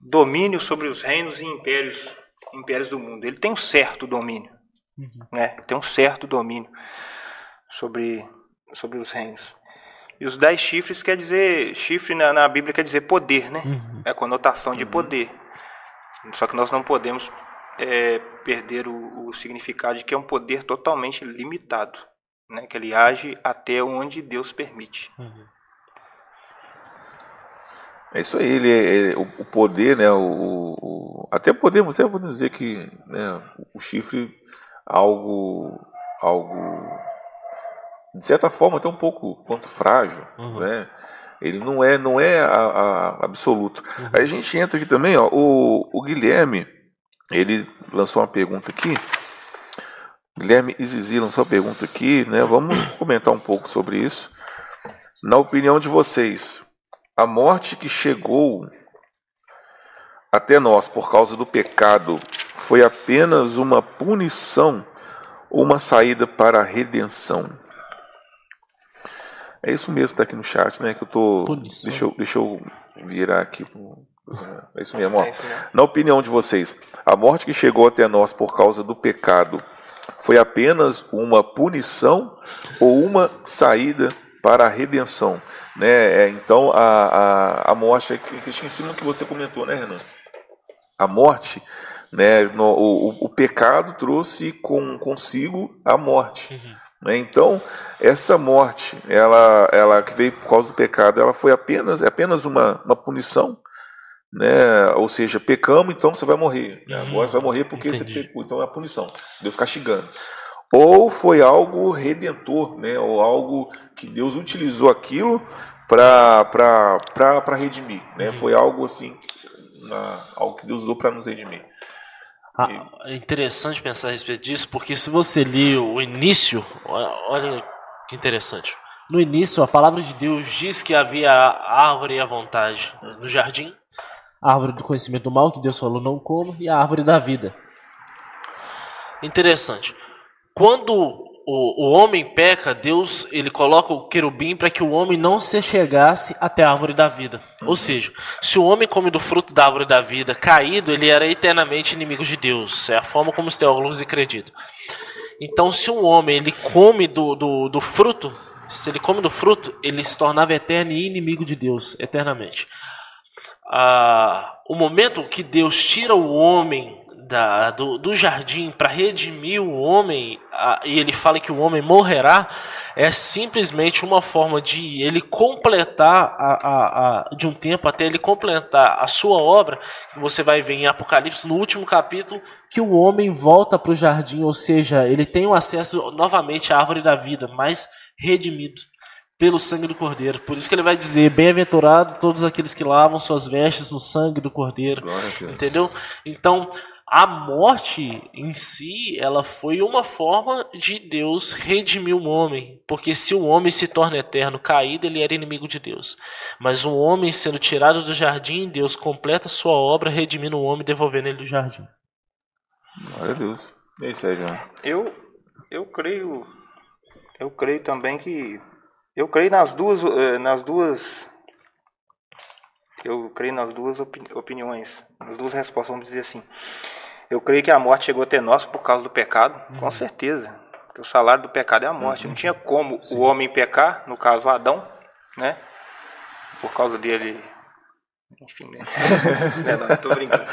domínio sobre os reinos e impérios, impérios do mundo. Ele tem um certo domínio, uhum. né? Tem um certo domínio sobre sobre os reinos. E os dez chifres quer dizer chifre na, na Bíblia quer dizer poder, né? Uhum. É a conotação de uhum. poder. Só que nós não podemos é, perder o, o significado de que é um poder totalmente limitado, né? Que ele age até onde Deus permite. Uhum. É isso aí, ele, ele o, poder, né? O, o, até podemos, até podemos dizer que né, o chifre algo, algo de certa forma, até um pouco quanto frágil, uhum. né? Ele não é, não é a, a absoluto. Uhum. Aí a gente entra aqui também, ó, o, o Guilherme, ele lançou uma pergunta aqui. Guilherme Izizi lançou uma pergunta aqui, né? Vamos [coughs] comentar um pouco sobre isso. Na opinião de vocês, a morte que chegou até nós por causa do pecado foi apenas uma punição ou uma saída para a redenção? É isso mesmo, está aqui no chat, né? Que eu tô. Deixa eu, deixa eu virar aqui. É isso mesmo, ó. É Na opinião de vocês, a morte que chegou até nós por causa do pecado foi apenas uma punição ou uma saída para a redenção? Né? É, então, a, a, a morte, é que, em cima do que você comentou, né, Renan? A morte, né, no, o, o pecado trouxe com, consigo a morte. Uhum. Né? Então, essa morte, ela, ela que veio por causa do pecado, ela foi apenas, é apenas uma, uma punição, né? Ou seja, pecamos, então você vai morrer. Né? Agora você vai morrer porque Entendi. você pecou, então é a punição. Deus castigando. Ou foi algo redentor, né? Ou algo que Deus utilizou aquilo para redimir, né? Uhum. Foi algo assim, na, algo que Deus usou para nos redimir. Ah, é interessante pensar a respeito disso, porque se você ler o início, olha que interessante. No início, a palavra de Deus diz que havia a árvore e a vontade no jardim, a árvore do conhecimento do mal, que Deus falou não como, e a árvore da vida. Interessante. Quando o, o homem peca, Deus ele coloca o querubim para que o homem não se chegasse até a árvore da vida. Uhum. Ou seja, se o homem come do fruto da árvore da vida caído, ele era eternamente inimigo de Deus. É a forma como os teólogos acreditam. Então, se um homem ele come do, do, do fruto, se ele come do fruto, ele se tornava eterno e inimigo de Deus, eternamente. Ah, o momento que Deus tira o homem da, do, do jardim para redimir o homem, a, e ele fala que o homem morrerá, é simplesmente uma forma de ele completar a, a, a, de um tempo até ele completar a sua obra, que você vai ver em Apocalipse, no último capítulo, que o homem volta para o jardim, ou seja, ele tem o um acesso novamente à árvore da vida, mas redimido pelo sangue do Cordeiro. Por isso que ele vai dizer: Bem-aventurado todos aqueles que lavam suas vestes no sangue do Cordeiro. Entendeu? Então, a morte em si, ela foi uma forma de Deus redimir o homem, porque se o homem se torna eterno, caído, ele era inimigo de Deus. Mas o homem sendo tirado do jardim, Deus completa sua obra redimindo o homem, devolvendo ele do jardim. Glória a Deus. E aí, Sérgio? Eu eu creio eu creio também que eu creio nas duas eh, nas duas eu creio nas duas opiniões, nas duas respostas, vamos dizer assim. Eu creio que a morte chegou até nós por causa do pecado, uhum. com certeza. Porque o salário do pecado é a morte. Uhum. Não tinha como Sim. o homem pecar, no caso Adão, né? Por causa dele. Enfim, né? [laughs] é, não, tô brincando.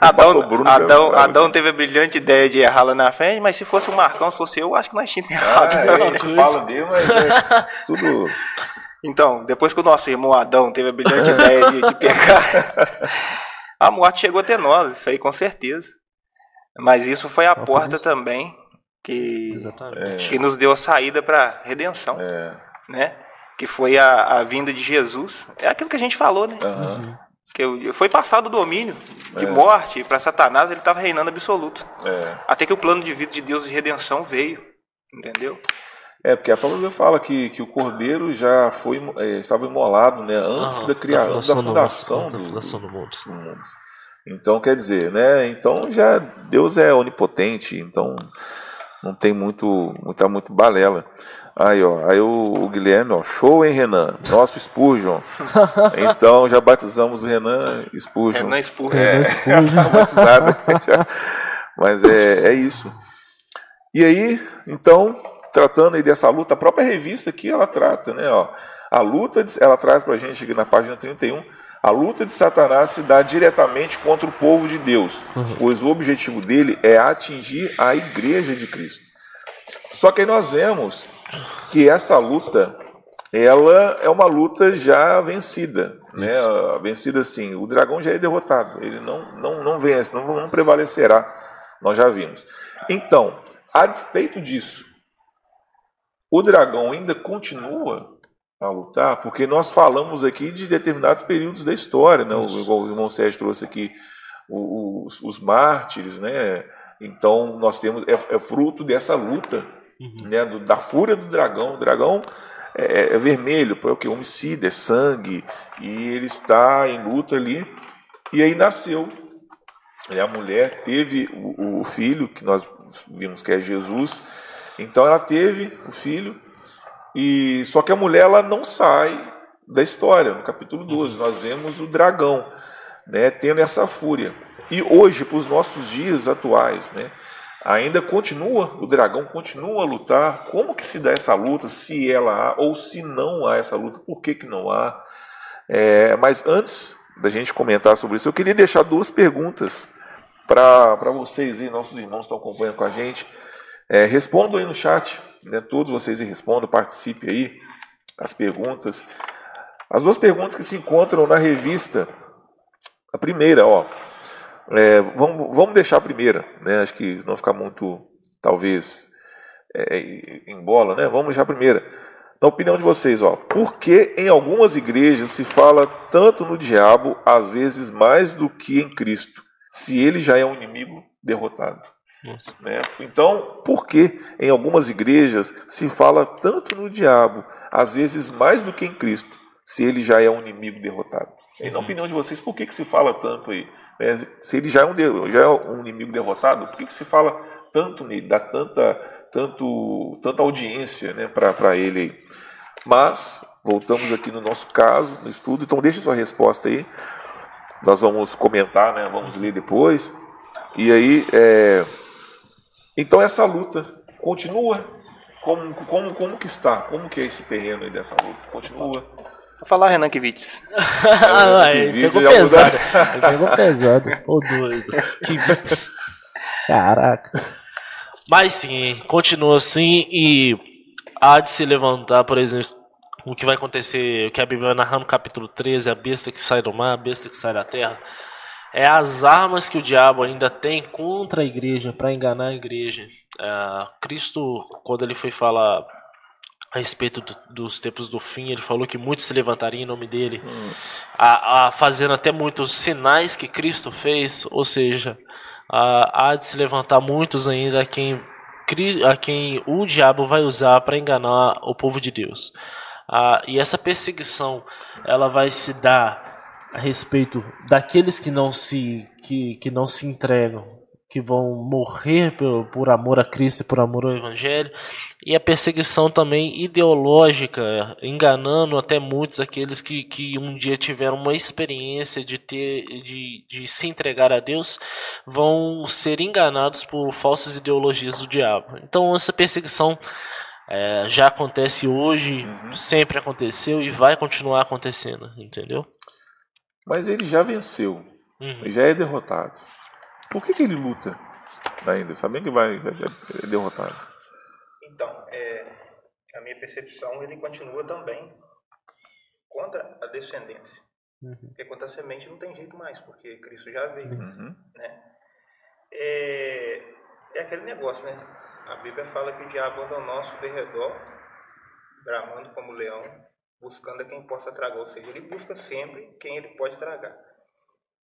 Adão, Adão, Adão teve a brilhante ideia de errar lá na frente, mas se fosse o Marcão, se fosse eu, acho que nós tínhamos errado. Ah, não, eu falo dele, mas é tudo. Então, depois que o nosso irmão Adão teve a brilhante [laughs] ideia de, de pecar, [laughs] a morte chegou até nós, isso aí com certeza. Mas isso foi a porta também que, que nos deu a saída para a redenção. É. Né? Que foi a, a vinda de Jesus. É aquilo que a gente falou, né? Uhum. Que foi passado o domínio de é. morte para Satanás, ele estava reinando absoluto. É. Até que o plano de vida de Deus de redenção veio. Entendeu? É, porque a palavra fala que, que o cordeiro já foi, é, estava imolado né, antes ah, da criação, da fundação, do, do, do, mundo. do, mundo. Então, quer dizer, né? Então já Deus é onipotente, então não tem muito, muita muito balela. Aí, ó, aí o, o, Guilherme, ó, show, hein, Renan? Nosso Spurgeon. [laughs] então já batizamos o Renan Spurgeon. Renan Spurgeon. É, Renan Spurgeon. [laughs] tá batizado. [laughs] Mas é, é isso. E aí, então, tratando aí dessa luta, a própria revista aqui ela trata, né? Ó, a luta, de, ela traz para a gente aqui na página 31, a luta de Satanás se dá diretamente contra o povo de Deus, uhum. pois o objetivo dele é atingir a igreja de Cristo. Só que aí nós vemos que essa luta, ela é uma luta já vencida, né? Vencida assim, o dragão já é derrotado, ele não, não, não vence, não, não prevalecerá, nós já vimos. Então, a despeito disso, o dragão ainda continua a lutar, porque nós falamos aqui de determinados períodos da história, né? igual o irmão Sérgio trouxe aqui os, os mártires, né? Então nós temos é, é fruto dessa luta, uhum. né? Do, da fúria do dragão. O dragão é, é vermelho, é o que homicida, é sangue e ele está em luta ali. E aí nasceu. E a mulher teve o, o filho que nós vimos que é Jesus. Então ela teve o filho e só que a mulher ela não sai da história. No capítulo 12 nós vemos o dragão, né, tendo essa fúria. E hoje, para os nossos dias atuais, né, ainda continua, o dragão continua a lutar. Como que se dá essa luta? Se ela há ou se não há essa luta, por que, que não há? É, mas antes da gente comentar sobre isso, eu queria deixar duas perguntas para vocês aí, nossos irmãos que estão acompanhando com a gente. É, aí no chat, né, todos vocês respondam, participe aí, as perguntas. As duas perguntas que se encontram na revista, a primeira, ó, é, vamos, vamos deixar a primeira, né? Acho que não ficar muito, talvez, é, em bola, né? Vamos deixar a primeira. Na opinião de vocês, ó, por que em algumas igrejas se fala tanto no diabo, às vezes mais do que em Cristo, se ele já é um inimigo derrotado? Né? Então, por que em algumas igrejas se fala tanto no diabo, às vezes mais do que em Cristo, se ele já é um inimigo derrotado? E na uhum. opinião de vocês, por que, que se fala tanto aí? Né? Se ele já é, um, já é um inimigo derrotado, por que, que se fala tanto nele, dá tanta, tanto, tanta audiência né, para ele aí? Mas, voltamos aqui no nosso caso, no estudo, então deixe sua resposta aí. Nós vamos comentar, né, vamos ler depois. E aí, é, então essa luta continua? Como, como, como que está? Como que é esse terreno aí dessa luta? Continua? Vou falar Renan Kivitz. [laughs] ah, ele [laughs] pegou pesado. ele pegou pesado. Ô doido. Kivitz. Caraca. Mas sim, continua assim e há de se levantar, por exemplo, o que vai acontecer, o que a Bíblia narra no capítulo 13, a besta que sai do mar, a besta que sai da terra é as armas que o diabo ainda tem contra a igreja, para enganar a igreja. É, Cristo, quando ele foi falar a respeito do, dos tempos do fim, ele falou que muitos se levantariam em nome dele, hum. a, a, fazendo até muitos sinais que Cristo fez, ou seja, a, há de se levantar muitos ainda a quem, a quem o diabo vai usar para enganar o povo de Deus. Ah, e essa perseguição ela vai se dar a respeito daqueles que não se que, que não se entregam, que vão morrer por, por amor a Cristo e por amor ao Evangelho, e a perseguição também ideológica, enganando até muitos aqueles que, que um dia tiveram uma experiência de ter de, de se entregar a Deus, vão ser enganados por falsas ideologias do diabo. Então essa perseguição é, já acontece hoje, uhum. sempre aconteceu e vai continuar acontecendo, entendeu? Mas ele já venceu. Uhum. Ele já é derrotado. Por que, que ele luta ainda? Sabendo que vai, vai é derrotado. Então, é, a minha percepção, ele continua também contra a descendência. Uhum. Porque contra a semente não tem jeito mais, porque Cristo já veio. Uhum. Né? É, é aquele negócio, né? A Bíblia fala que o diabo anda ao nosso derredor, bramando como leão, buscando a quem possa tragar, ou seja, ele busca sempre quem ele pode tragar.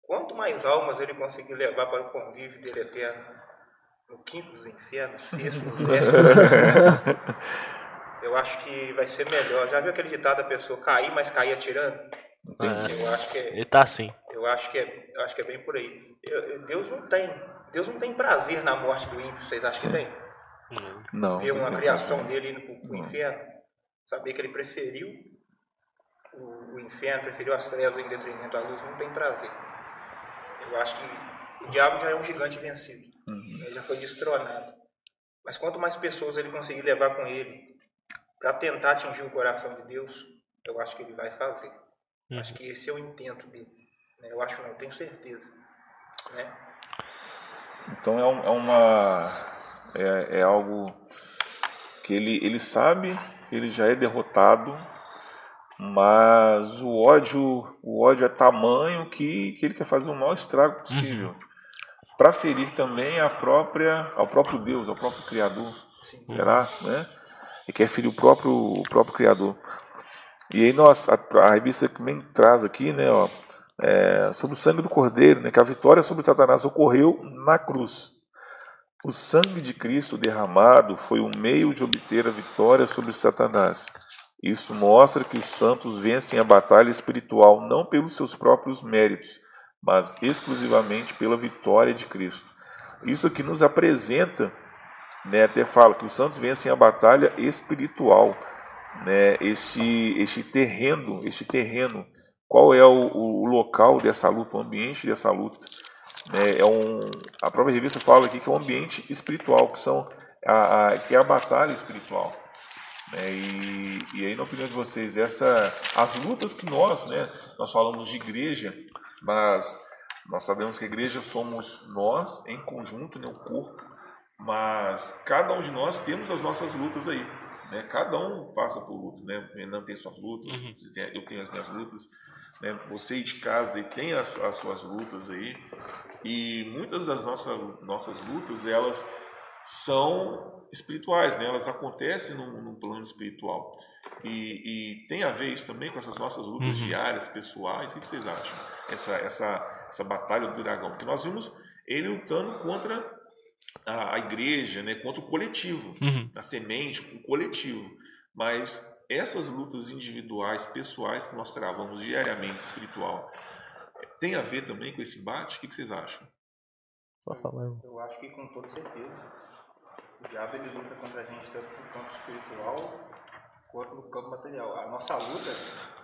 Quanto mais almas ele conseguir levar para o convívio dele eterno, no quinto dos infernos, sexto, nos décimos, [laughs] eu acho que vai ser melhor. Já viu aquele ditado da pessoa cair, mas cair atirando? Entendi. Eu acho que é, ele tá assim. Eu acho que é, eu acho que é bem por aí. Eu, Deus não tem, Deus não tem prazer na morte do ímpio. Vocês acham Sim. que tem? Não. Ver uma criação dele indo para o inferno, saber que ele preferiu o, o inferno preferiu as trevas em detrimento da luz, não tem prazer. Eu acho que o diabo já é um gigante vencido. Uhum. Ele já foi destronado. Mas quanto mais pessoas ele conseguir levar com ele para tentar atingir o coração de Deus, eu acho que ele vai fazer. Uhum. Acho que esse é o intento dele. Né? Eu acho não, eu tenho certeza. Né? Então é, um, é uma. É, é algo que ele, ele sabe, ele já é derrotado, mas o ódio, o ódio é tamanho que, que ele quer fazer o maior estrago possível. Uhum. Para ferir também a própria, ao próprio Deus, ao próprio Criador. Sim. Será? Né? e quer ferir o próprio, o próprio Criador. E aí nós, a, a revista também traz aqui, né, ó, é, sobre o sangue do Cordeiro, né, que a vitória sobre Satanás ocorreu na cruz. O sangue de Cristo derramado foi um meio de obter a vitória sobre Satanás. Isso mostra que os santos vencem a batalha espiritual não pelos seus próprios méritos, mas exclusivamente pela vitória de Cristo. Isso aqui nos apresenta, né, até fala que os santos vencem a batalha espiritual, né, este, este terreno, este terreno, qual é o, o local dessa luta, o ambiente dessa luta. Né, é um, a própria revista fala aqui que é um ambiente espiritual, que, são a, a que é a batalha espiritual. Né, e, e aí, na opinião de vocês, essa, as lutas que nós, né, nós falamos de igreja, mas nós sabemos que a igreja somos nós em conjunto, né, o corpo, mas cada um de nós temos as nossas lutas aí. Né? Cada um passa por lutas. Né? O Renan tem suas lutas, uhum. eu tenho as minhas lutas. Né? Você de casa tem as, as suas lutas aí. E muitas das nossas, nossas lutas, elas são espirituais, né? elas acontecem num, num plano espiritual. E, e, tem a ver isso também com essas nossas lutas uhum. diárias, pessoais. O que vocês acham? Essa, essa, essa batalha do dragão. Porque nós vimos ele lutando contra a, a igreja, né, contra o coletivo, uhum. a semente, o coletivo. Mas essas lutas individuais, pessoais que nós travamos diariamente, espiritual, tem a ver também com esse embate? O que vocês acham? Só falando. Eu acho que com toda certeza. O diabo ele luta contra a gente tanto no campo espiritual quanto no campo material. A nossa luta,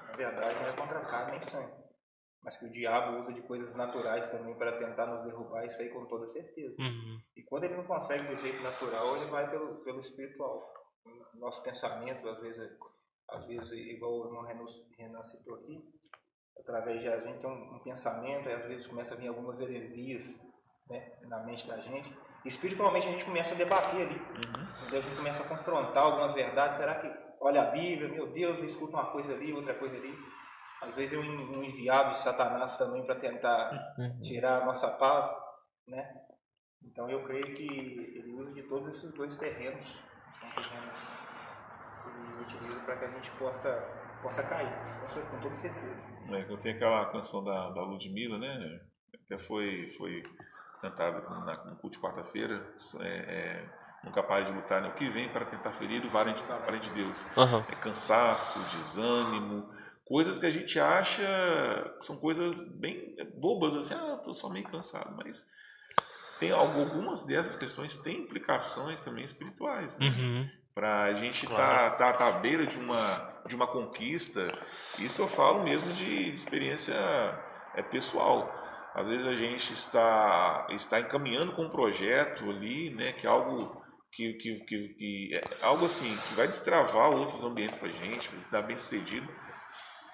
na verdade, não é contra carne nem sangue mas que o diabo usa de coisas naturais também para tentar nos derrubar, isso aí com toda certeza. Uhum. E quando ele não consegue do jeito natural, ele vai pelo, pelo espiritual. Nossos pensamentos, às vezes, às vezes igual o irmão Renan, Renan citou aqui, através de a gente tem um, um, pensamento, e às vezes começa a vir algumas heresias né, na mente da gente. Espiritualmente a gente começa a debater ali. Uhum. A gente começa a confrontar algumas verdades. Será que olha a Bíblia, meu Deus, escuta uma coisa ali, outra coisa ali às vezes é um, enviado de Satanás também para tentar uhum. tirar a nossa paz, né? Então eu creio que ele usa de todos esses dois terrenos, são terrenos que ele utiliza para que a gente possa, possa cair, com toda certeza. É, eu tenho aquela canção da, da Ludmilla, né? Que foi, foi cantada no culto de quarta-feira, é, é, nunca pare de lutar, né? O que vem para tentar ferir o valente, de Deus. Uhum. É cansaço, desânimo, coisas que a gente acha que são coisas bem bobas, assim, ah, estou só meio cansado, mas tem algumas dessas questões têm implicações também espirituais, né? uhum. para a gente estar claro. tá, tá, tá à beira de uma, de uma conquista, isso eu falo mesmo de experiência é, pessoal. Às vezes a gente está, está encaminhando com um projeto ali, né, que é algo que, que, que, que é algo assim, que vai destravar outros ambientes para a gente, para dar bem sucedido.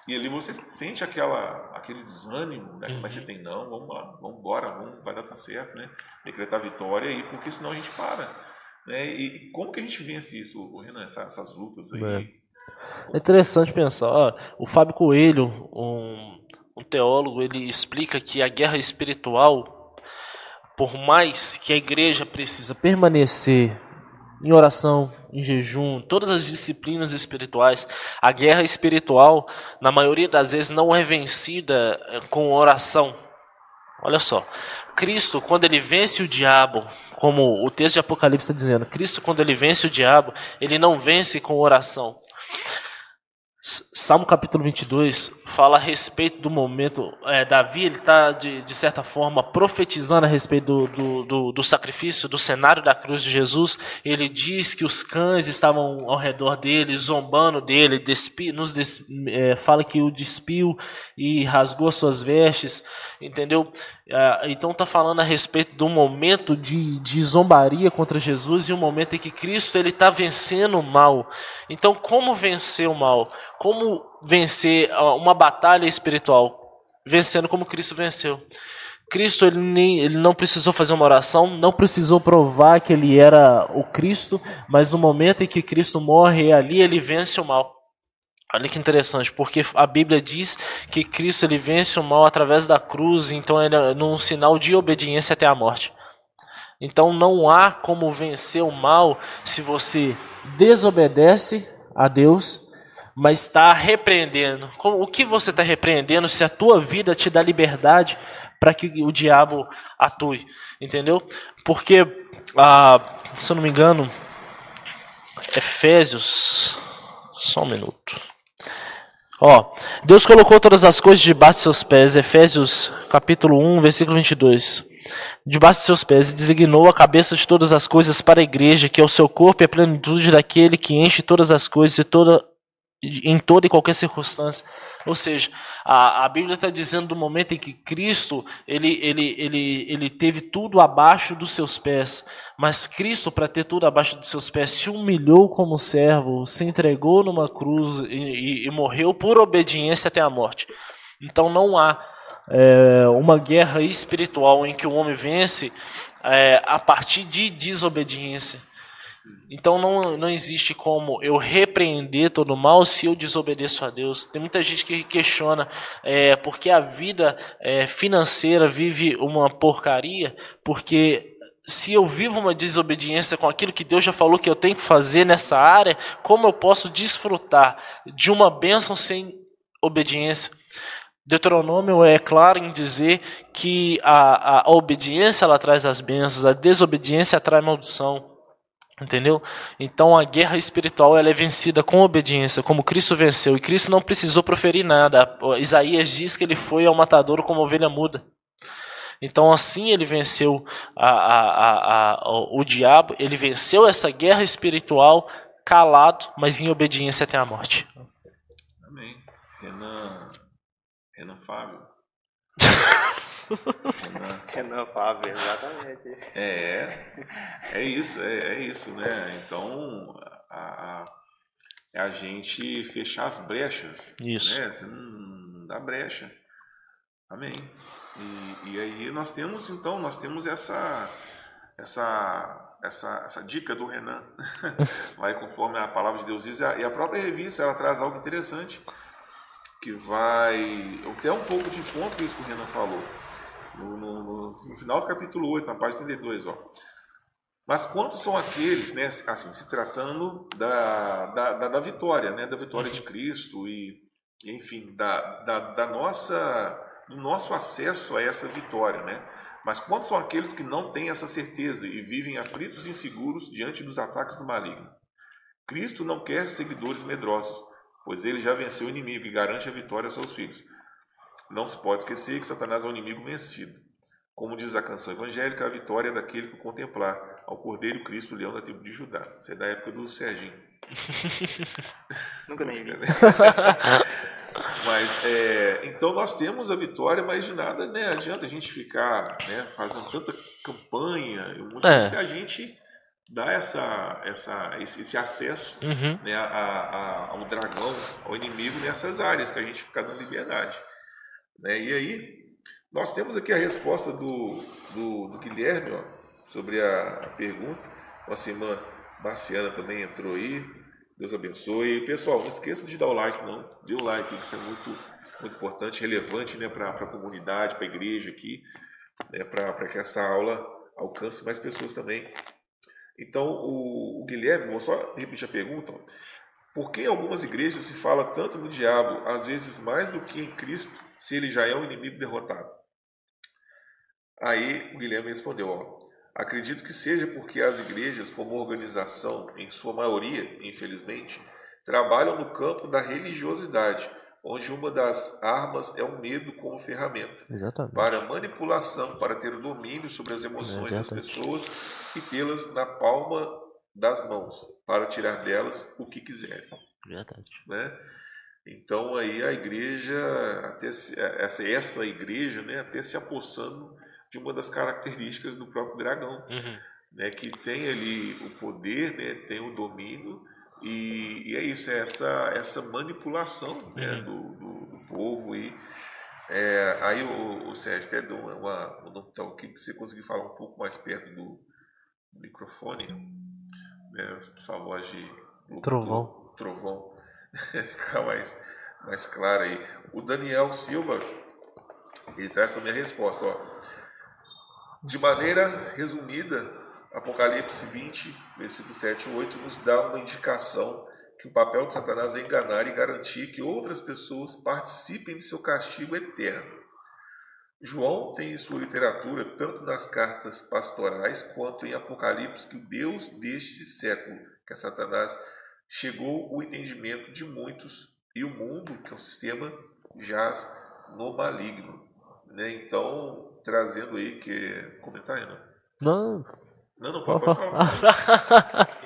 E ali você sente aquela, aquele desânimo, né? Uhum. Mas você tem, não, vamos lá, vamos embora, vamos, vai dar tudo certo, né? Decretar vitória aí, porque senão a gente para. Né? E como que a gente vence isso, Renan, essas, essas lutas aí? É. é interessante pensar, ó, o Fábio Coelho, um, um teólogo, ele explica que a guerra espiritual, por mais que a igreja precisa permanecer em oração, em jejum, todas as disciplinas espirituais. A guerra espiritual, na maioria das vezes, não é vencida eh, com oração. Olha só, Cristo, quando ele vence o diabo, como o texto de Apocalipse está dizendo, Cristo, quando ele vence o diabo, ele não vence com oração. Salmo capítulo 22 fala a respeito do momento. É, Davi ele está, de, de certa forma, profetizando a respeito do, do, do, do, sacrifício, do cenário da cruz de Jesus. Ele diz que os cães estavam ao redor dele, zombando dele, despi, nos des, é, fala que o despiu e rasgou suas vestes, entendeu? É, então está falando a respeito do momento de, de zombaria contra Jesus e um momento em que Cristo ele está vencendo o mal. Então, como vencer o mal? Como vencer uma batalha espiritual? Vencendo como Cristo venceu. Cristo ele, nem, ele não precisou fazer uma oração, não precisou provar que ele era o Cristo, mas no momento em que Cristo morre ali, ele vence o mal. Olha que interessante, porque a Bíblia diz que Cristo ele vence o mal através da cruz, então ele é num sinal de obediência até a morte. Então não há como vencer o mal se você desobedece a Deus, mas está repreendendo. O que você está repreendendo se a tua vida te dá liberdade para que o diabo atue? Entendeu? Porque, ah, se eu não me engano, Efésios. Só um minuto. Ó, Deus colocou todas as coisas debaixo de seus pés. Efésios capítulo 1, versículo 22 debaixo de seus pés e designou a cabeça de todas as coisas para a igreja, que é o seu corpo e a plenitude daquele que enche todas as coisas e toda, em toda e qualquer circunstância. Ou seja, a, a Bíblia está dizendo do momento em que Cristo ele, ele, ele, ele teve tudo abaixo dos seus pés, mas Cristo, para ter tudo abaixo dos seus pés, se humilhou como servo, se entregou numa cruz e, e, e morreu por obediência até a morte. Então não há é, uma guerra espiritual em que o homem vence é, a partir de desobediência. Então não, não existe como eu repreender todo o mal se eu desobedeço a Deus. Tem muita gente que questiona é, porque a vida é, financeira vive uma porcaria, porque se eu vivo uma desobediência com aquilo que Deus já falou que eu tenho que fazer nessa área, como eu posso desfrutar de uma bênção sem obediência? Deuteronômio é claro em dizer que a, a, obediência ela traz as bênçãos, a desobediência atrai maldição. Entendeu? Então a guerra espiritual ela é vencida com obediência, como Cristo venceu. E Cristo não precisou proferir nada. Isaías diz que ele foi ao matador como ovelha muda. Então assim ele venceu a, a, a, o diabo, ele venceu essa guerra espiritual calado, mas em obediência até a morte. Renan Fábio. Renan. Fábio, exatamente. É, é isso, é, é isso, né? Então, a, a, é a gente fechar as brechas. Isso. Né? Você não, dá brecha. Amém. E, e aí nós temos, então, nós temos essa, essa, essa, essa dica do Renan. [laughs] Vai conforme a palavra de Deus diz. E a própria revista, ela traz algo interessante que vai até um pouco de encontro com isso que o Renan falou. No, no, no, final do capítulo 8, na página 32, ó. Mas quantos são aqueles, né, assim, se tratando da, da, da, da vitória, né, da vitória de Cristo e, enfim, da, da, da nossa, do nosso acesso a essa vitória, né? Mas quantos são aqueles que não têm essa certeza e vivem aflitos e inseguros diante dos ataques do maligno? Cristo não quer seguidores medrosos, pois ele já venceu o inimigo e garante a vitória aos seus filhos. Não se pode esquecer que Satanás é um inimigo vencido. Como diz a canção evangélica, a vitória é daquele que contemplar ao Cordeiro Cristo, leão da tribo de Judá. Isso é da época do Serginho. [laughs] Nunca nem vi. [laughs] Mas, é, então nós temos a vitória, mas de nada né, adianta a gente ficar né, fazendo tanta campanha, é. se a gente dá essa, essa, esse, esse acesso uhum. né, a, a, ao dragão, ao inimigo nessas áreas que a gente fica dando liberdade. Né? E aí, nós temos aqui a resposta do, do, do Guilherme ó, sobre a, pergunta. Nossa irmã Marciana também entrou aí. Deus abençoe. Pessoal, não esqueça de dar o like, não. Dê o like, isso é muito, muito importante, relevante né, para a comunidade, para a igreja aqui, né, para que essa aula alcance mais pessoas também. Então, o, o Guilherme, vou só repetir a pergunta. Por que em algumas igrejas se fala tanto no diabo, às vezes mais do que em Cristo, se ele já é um inimigo derrotado? Aí o Guilherme respondeu: ó, acredito que seja porque as igrejas, como organização, em sua maioria, infelizmente, trabalham no campo da religiosidade onde uma das armas é o medo como ferramenta Exatamente. para manipulação, para ter o domínio sobre as emoções das pessoas e tê-las na palma das mãos, para tirar delas o que quiserem. Verdade. Né? Então aí a igreja, até se, essa, essa igreja, né, até se apossando de uma das características do próprio dragão, uhum. né, que tem ali o poder, né, tem o domínio e, e, é isso, é essa, essa manipulação né, uhum. do, do, do, povo. E, é, aí o, o Sérgio até deu uma, uma, um então, aqui para você conseguir falar um pouco mais perto do, microfone, né, sua voz de trovão, trovão [laughs] ficar mais, mais clara aí. O Daniel Silva, ele traz também a resposta. Ó. De maneira resumida, Apocalipse 20, versículo 7 e 8 nos dá uma indicação que o papel de Satanás é enganar e garantir que outras pessoas participem de seu castigo eterno. João tem em sua literatura, tanto nas cartas pastorais quanto em Apocalipse, que o Deus deste século, que é Satanás, chegou o entendimento de muitos e o mundo, que é o sistema, jaz no maligno. Né? Então, trazendo aí que. Comentar aí, não? Não. Não, não pode, pode falar. [laughs]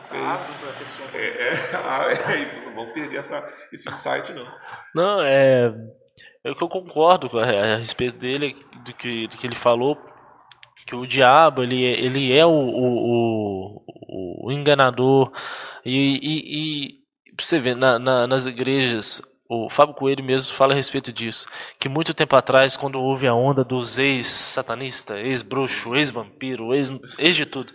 é, é, [laughs] é, vamos perder essa, esse insight, não. Não, é. É que eu concordo a, a, respeito dele, do que, do que ele falou, que o diabo ele, ele é o, o, o, o enganador. E, e, e você vê, na, na, nas igrejas, o Fábio Coelho mesmo fala a respeito disso, que muito tempo atrás, quando houve a onda dos ex-satanista, ex-bruxo, ex-vampiro, ex, ex de tudo,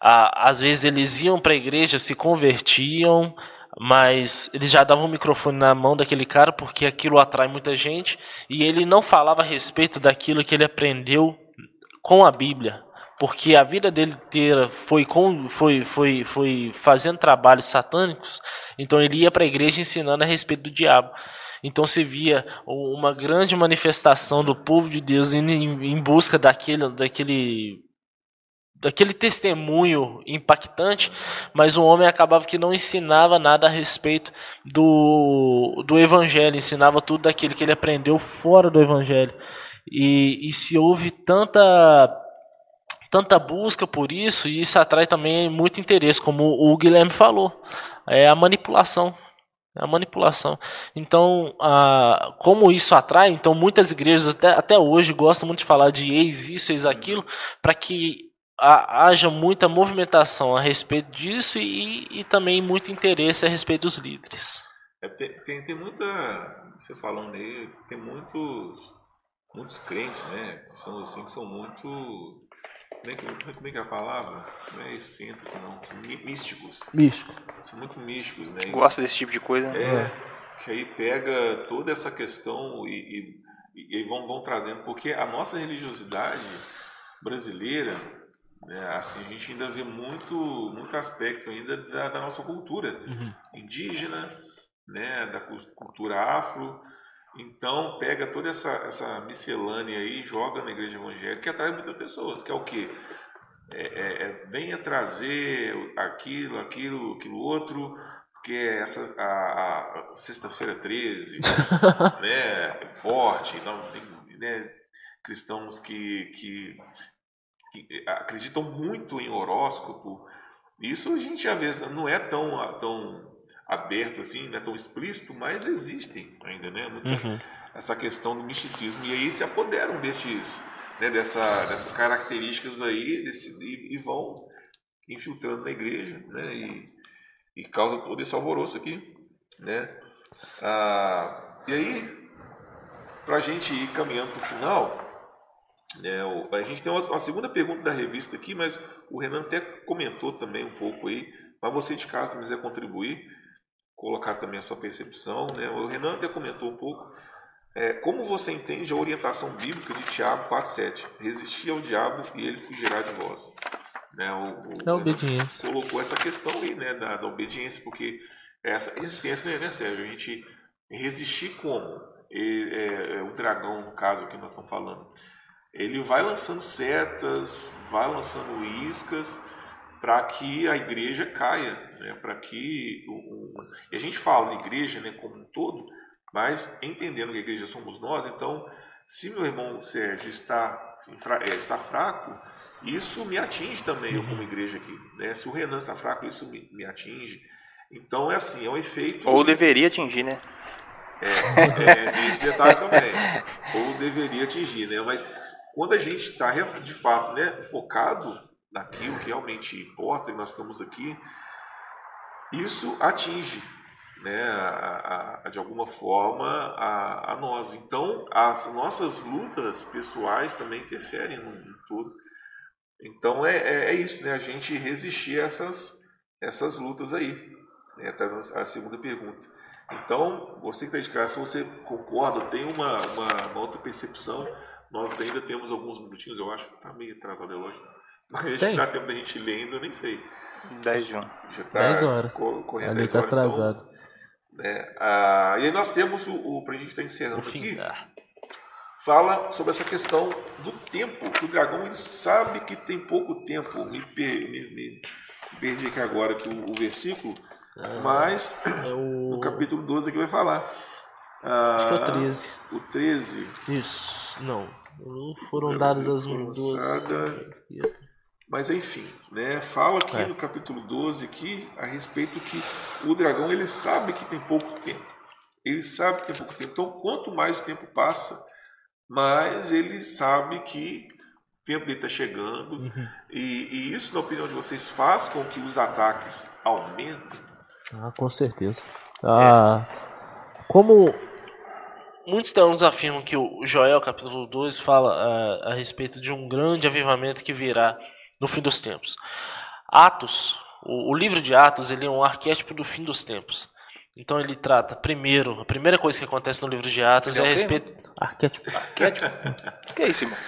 a, às vezes eles iam para a igreja, se convertiam, mas ele já dava um microfone na mão daquele cara porque aquilo atrai muita gente e ele não falava a respeito daquilo que ele aprendeu com a Bíblia, porque a vida dele inteira foi com foi foi foi fazendo trabalhos satânicos, então ele ia para a igreja ensinando a respeito do diabo. Então se via uma grande manifestação do povo de Deus indo em busca daquele daquele daquele testemunho impactante, mas o homem acabava que não ensinava nada a respeito do, do evangelho, ensinava tudo daquilo que ele aprendeu fora do evangelho. E, e se houve tanta tanta busca por isso, e isso atrai também muito interesse, como o Guilherme falou, é a manipulação. É a manipulação. Então, a, como isso atrai, então muitas igrejas até, até hoje gostam muito de falar de ex isso, ex aquilo, para que haja muita movimentação a respeito disso e, e também muito interesse a respeito dos líderes. É, tem, tem, muita, você falando aí, tem muitos, muitos crentes, né, que são assim, que são muito, como é que, como é, que é a palavra? Não é excêntrico, não, são místicos. Místico. São muito místicos, né. Gosta desse tipo de coisa. É, é, que aí pega toda essa questão e, e, e vão, vão trazendo, porque a nossa religiosidade brasileira, é, assim, a gente ainda vê muito, muito aspecto ainda da, da nossa cultura uhum. indígena, né, da cultura afro. Então, pega toda essa, essa miscelânea aí e joga na igreja evangélica que atrai muitas pessoas, que é o quê? É, é, é, venha trazer aquilo, aquilo, aquilo outro, porque essa, a, a sexta-feira 13 [laughs] né, é forte, não, tem, né, cristãos que, que que acreditam muito em horóscopo, isso a gente às vezes não é tão, tão aberto assim, não é tão explícito, mas existem ainda, né? Muita, uhum. Essa questão do misticismo. E aí se apoderam desses, né, dessa, dessas características aí desse, e, e, vão infiltrando na igreja, né? E, e causa todo esse alvoroço aqui, né? Ah, e aí, para a gente ir caminhando para o final, é, a gente tem uma, uma, segunda pergunta da revista aqui, mas o Renan até comentou também um pouco aí. Mas você de casa também quiser contribuir, colocar também a sua percepção. Né? O Renan até comentou um pouco. É, como você entende a orientação bíblica de Tiago 4,7? Resistir ao diabo e ele fugirá de vós. Né? O, o da obediência. Colocou essa questão aí né? da, da obediência, porque essa resistência, né, né Sérgio? A gente resistir como? E, é, é, o dragão, no caso que nós estamos falando ele vai lançando setas, vai lançando iscas para que a igreja caia, né? para que o, o, e a gente fala de igreja, né, como um todo, mas entendendo que a igreja somos nós, então se meu irmão Sérgio está é, está fraco, isso me atinge também eu como igreja aqui, né? Se o Renan está fraco, isso me, me atinge. Então é assim, é um efeito. Ou deveria atingir, né? É, é, esse detalhe também. Ou deveria atingir, né? Mas quando a gente está de fato né, focado naquilo que realmente importa e nós estamos aqui, isso atinge né, a, a, de alguma forma a, a, nós. Então, as nossas lutas pessoais também interferem no, no todo. Então, é, é, é, isso, né, a gente resistir a essas, essas lutas aí. É a segunda pergunta. Então, você que está de casa, se você concorda, tem uma, uma, uma outra percepção, Nós ainda temos alguns minutinhos, eu acho que está meio atrasado hoje. Mas acho que dá tempo da gente ler ainda, eu nem sei. 10 de 1. Já tá 10 horas. Correndo Ali 10 tá horas, então, atrasado. né? Ah, e aí nós temos o, o pra gente estar encerrando O fim. aqui, Ah, fala sobre essa questão do tempo, que o dragão ele sabe que tem pouco tempo. Me, per- me- me perdi aqui agora aqui o, o versículo, mas é o. [coughs] no capítulo 12 aqui vai falar. Acho que é o Ah, 13. O 13. Isso. Não. Foram dadas as duas. lançadas. Mas enfim, né, fala aqui É. no capítulo 12 aqui a respeito que o dragão ele sabe que tem pouco tempo. Ele sabe que tem pouco tempo. Então, quanto mais o tempo passa, mais ele sabe que o tempo dele está chegando. Uhum. E, e isso, na opinião de vocês, faz com que os ataques aumentem. Ah, com certeza. Ah, como Muitos teólogos afirmam que o Joel, capítulo 2, fala ah, a respeito de um grande avivamento que virá no fim dos tempos. Atos, o, o livro de Atos, ele é um arquétipo do fim dos tempos. Então ele trata, primeiro, a primeira coisa que acontece no livro de Atos é Ele é a o respeito, arquétipo. [laughs] Que é isso, irmão?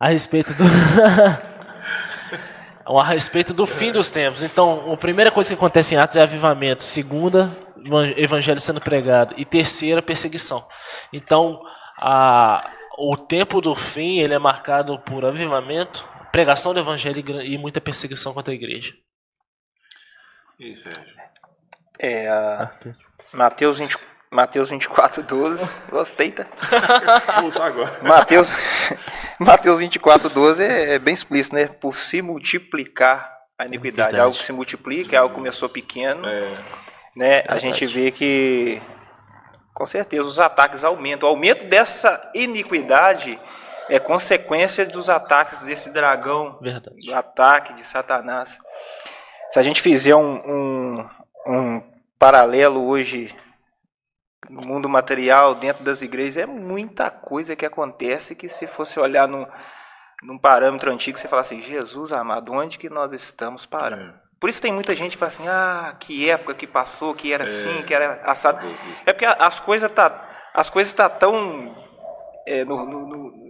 A respeito do. [laughs] a respeito do fim dos tempos. Então, a primeira coisa que acontece em Atos é avivamento. Segunda, evan- evangelho sendo pregado. E terceira, perseguição. Então, a, o tempo do fim ele é marcado por avivamento, pregação do evangelho e muita perseguição contra a igreja. E aí, Sérgio? É, Arquétipo. Mateus, 20, Mateus 24, 12. Gostei, tá? [laughs] Vou usar agora. Mateus, Mateus 24, 12 é, é bem explícito, né? Por se multiplicar a iniquidade. Iniquidade. Algo que se multiplica, é algo que começou pequeno. É, né? A gente vê que, com certeza, os ataques aumentam. O aumento dessa iniquidade é consequência dos ataques desse dragão, Verdade. do ataque de Satanás. Se a gente fizer um, um, um paralelo hoje no mundo material, dentro das igrejas, é muita coisa que acontece que se fosse olhar num, num parâmetro antigo, você fala assim, Jesus amado, onde que nós estamos parando? Por isso tem muita gente que fala assim, ah, que época que passou, que era assim, que era assado. É porque as coisas tá, as coisas tá tão é, no- no- no-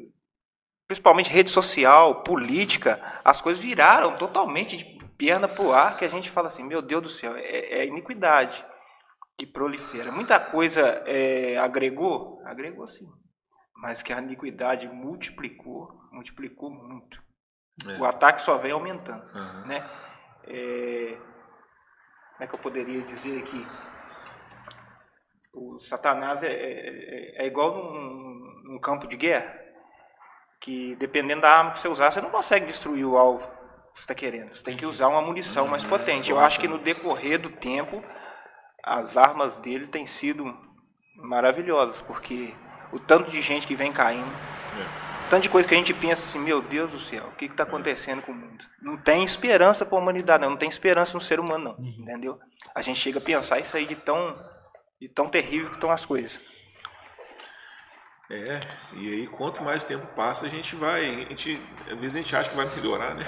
principalmente rede social, política, as coisas viraram totalmente de perna pro ar que a gente fala assim, meu Deus do céu, é, é iniquidade que prolifera. Muita coisa é, agregou, agregou sim, mas que a iniquidade multiplicou, multiplicou muito. É. O ataque só vem aumentando, Uhum. né? É, como é que eu poderia dizer aqui? O Satanás é, é- é igual num, num campo de guerra, que dependendo da arma que você usar, você não consegue destruir o alvo que você está querendo. Você tem que usar uma munição mais potente. Eu acho que no decorrer do tempo, as armas dele têm sido maravilhosas, porque o tanto de gente que vem caindo, tanto de coisa que a gente pensa assim, meu Deus do céu, o que está acontecendo com o mundo? Não tem esperança para a humanidade, não, não tem esperança no ser humano, não, entendeu? A gente chega a pensar isso aí de tão, de tão terrível que estão as coisas. É, e aí quanto mais tempo passa, a gente vai. A gente, às vezes a gente acha que vai melhorar, né?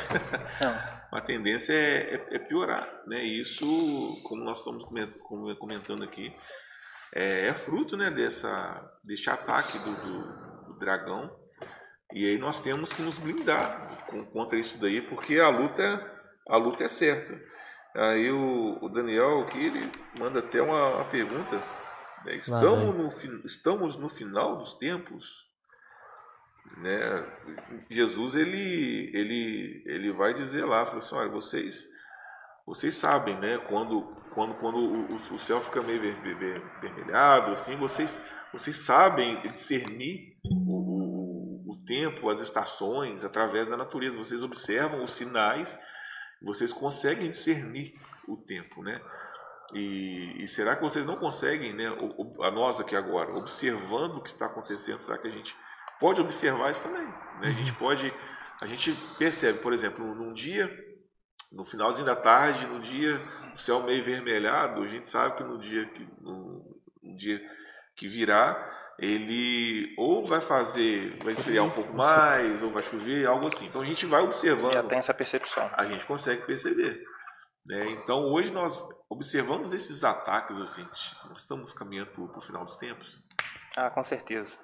Não. [laughs] A tendência é, é- é piorar, né? E isso, como nós estamos comen- com- comentando aqui, é, é fruto né, dessa, desse ataque do, do- do dragão. E aí nós temos que nos blindar com- contra isso daí, porque a luta, a luta é certa. Aí o, o Daniel aqui, ele manda até uma, uma pergunta. Né? Estamos, no, fin- estamos no final dos tempos? né, Jesus ele ele ele vai dizer lá, fala assim, olha, vocês vocês sabem, né, quando quando quando o, o- o céu fica meio ver- ver- ver- vermelhado, assim, vocês vocês sabem discernir o, o, o tempo, as estações através da natureza. Vocês observam os sinais, vocês conseguem discernir o tempo, né? E, e será que vocês não conseguem, né, a nós aqui agora, observando o que está acontecendo, será que a gente pode observar isso também? né? A gente pode, a gente percebe, por exemplo, num dia, no finalzinho da tarde, no dia, o céu meio vermelhado, a gente sabe que no dia que, no, no dia que virá, ele ou vai fazer, vai esfriar um pouco mais, ou vai chover, algo assim. Então a gente vai observando Já tem essa percepção. a gente consegue perceber. Né? Então hoje nós observamos esses ataques assim, nós estamos caminhando para o final dos tempos. Ah, com certeza.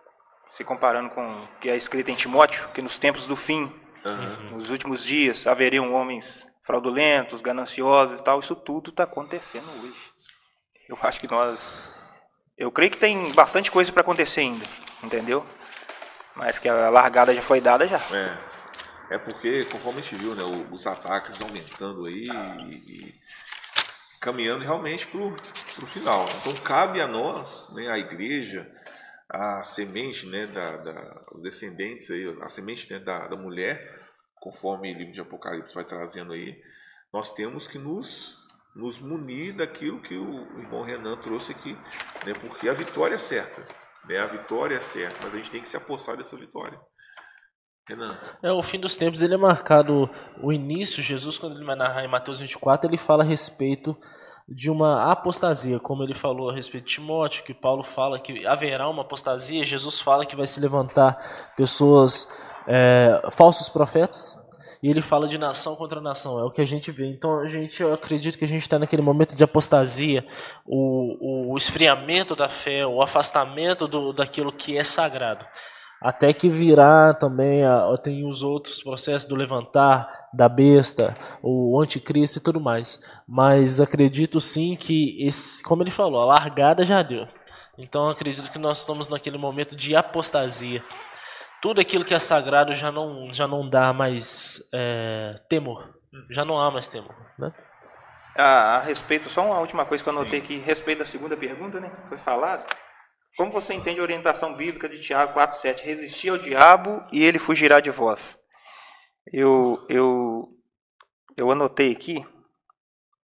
se comparando com o que é escrito em Timóteo, que nos tempos do fim, uhum. nos últimos dias, haveriam homens fraudulentos, gananciosos e tal, isso tudo está acontecendo hoje. Eu acho que nós. Eu creio que tem bastante coisa para acontecer ainda, entendeu? Mas que a largada já foi dada já. É, é porque, conforme a gente viu, né, os ataques aumentando aí e, e caminhando realmente para o final. Então cabe a nós, né, a igreja, a semente né, da, da, os descendentes, aí, a semente né, da, da mulher, conforme o livro de Apocalipse vai trazendo aí, nós temos que nos, nos munir daquilo que o irmão Renan trouxe aqui, né, porque a vitória é certa. Né, a vitória é certa, mas a gente tem que se apossar dessa vitória. É, o fim dos tempos ele é marcado, o início, Jesus, quando ele vai narrar em Mateus 24, ele fala a respeito de uma apostasia, como ele falou a respeito de Timóteo, que Paulo fala que haverá uma apostasia, Jesus fala que vai se levantar pessoas, é, falsos profetas, e ele fala de nação contra nação, é o que a gente vê. Então a gente eu acredito que a gente está naquele momento de apostasia, o, o, esfriamento da fé, o afastamento do, daquilo que é sagrado. Até que virá também, tem os outros processos do levantar, da besta, o anticristo e tudo mais. Mas acredito sim que, esse, como ele falou, a largada já deu. Então acredito que nós estamos naquele momento de apostasia. Tudo aquilo que é sagrado já não, já não dá mais é, temor. Já não há mais temor. Né? A, a, respeito, só uma última coisa que eu anotei aqui, a respeito da segunda pergunta, né? Foi falado. Como você entende a orientação bíblica de Tiago 4,7? Resistir ao diabo e ele fugirá de vós. Eu, eu, eu anotei aqui,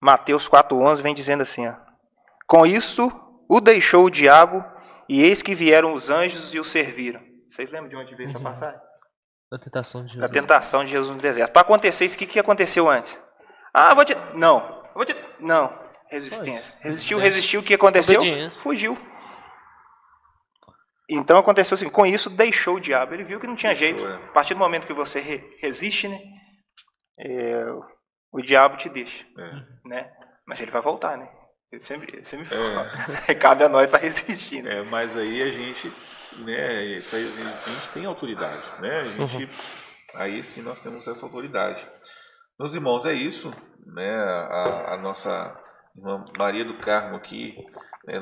Mateus 4,11 vem dizendo assim: ó, Com isto o deixou o diabo, e eis que vieram os anjos e o serviram. Vocês lembram de onde veio essa passagem? Da tentação de Jesus. Da tentação de Jesus no deserto. Para acontecer isso, o que, que aconteceu antes? Ah, vou te. Não. Vou te... Não. Resistência. Resistiu, resistiu. O que aconteceu? Fugiu. Então aconteceu assim, com isso deixou o diabo. Ele viu que não tinha deixou, jeito. É. A partir do momento que você re resiste, né? É, o diabo te deixa, é. né? Mas ele vai voltar, né? Ele sempre, ele sempre fala. É. [laughs] Cabe a nós para resistir. Né? É, mas aí a gente, né? A gente tem autoridade, né? A gente, uhum. aí sim nós temos essa autoridade. Meus irmãos, é isso, né? A, a nossa irmã Maria do Carmo aqui, né?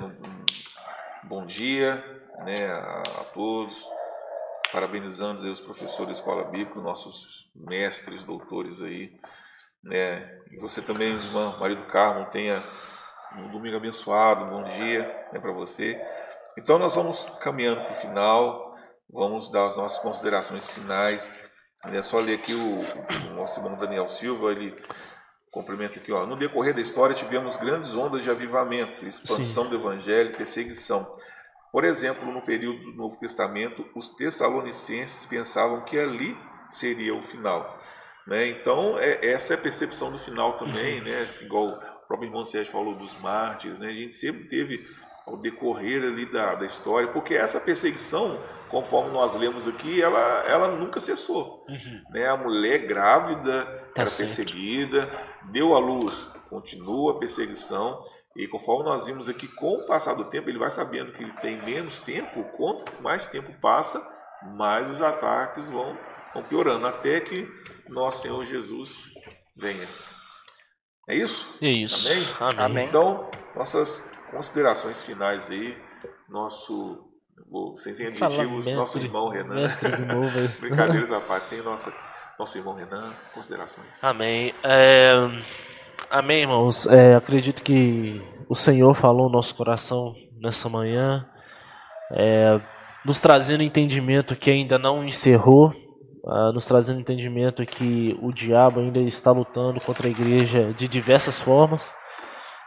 Bom dia, né, a, a todos, parabenizando os professores da Escola Bíblica, nossos mestres, doutores aí, né, e você também, irmã Maria do Carmo, tenha um domingo abençoado, um bom dia né, para você. Então nós vamos caminhando para o final, vamos dar as nossas considerações finais. É só ler aqui o, o nosso irmão Daniel Silva, ele cumprimenta aqui, ó. No decorrer da história tivemos grandes ondas de avivamento, expansão Sim. do evangelho, perseguição. Por exemplo, no período do Novo Testamento, os tessalonicenses pensavam que ali seria o final. Né? Então, é, essa é a percepção do final também, né? igual o próprio irmão Sérgio falou dos mártires, né? a gente sempre teve ao decorrer ali da, da história, porque essa perseguição, conforme nós lemos aqui, ela, ela nunca cessou. Uhum. Né? A mulher grávida tá era certo. perseguida, deu à luz, continua a perseguição, e conforme nós vimos aqui, com o passar do tempo, ele vai sabendo que ele tem menos tempo, quanto mais tempo passa, mais os ataques vão, vão piorando, até que nosso Senhor Jesus venha. É isso? É isso. Amém? Amém. Então, nossas considerações finais aí, nosso, sem ser adjetivos, mestre, nosso irmão Renan. Mestre de novo [laughs] Brincadeiras à parte, sem nossa, nosso irmão Renan, considerações. Amém. É... Amém, irmãos. É, acredito que o Senhor falou no nosso coração nessa manhã, é, nos trazendo entendimento que ainda não encerrou, uh, nos trazendo entendimento que o diabo ainda está lutando contra a igreja de diversas formas,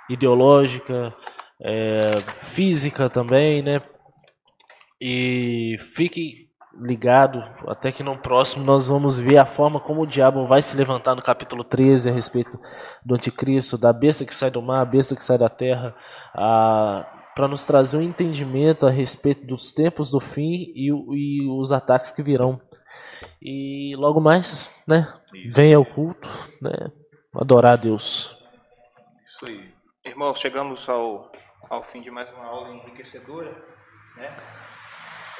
ideológica, é, física também, né? E fique ligado, até que no próximo nós vamos ver a forma como o diabo vai se levantar no capítulo 13 a respeito do anticristo, da besta que sai do mar, a besta que sai da terra, para nos trazer um entendimento a respeito dos tempos do fim e, e os ataques que virão. E logo mais, né, Isso. venha ao culto, né, adorar a Deus. Isso aí. Irmãos, chegamos ao, ao fim de mais uma aula enriquecedora, né?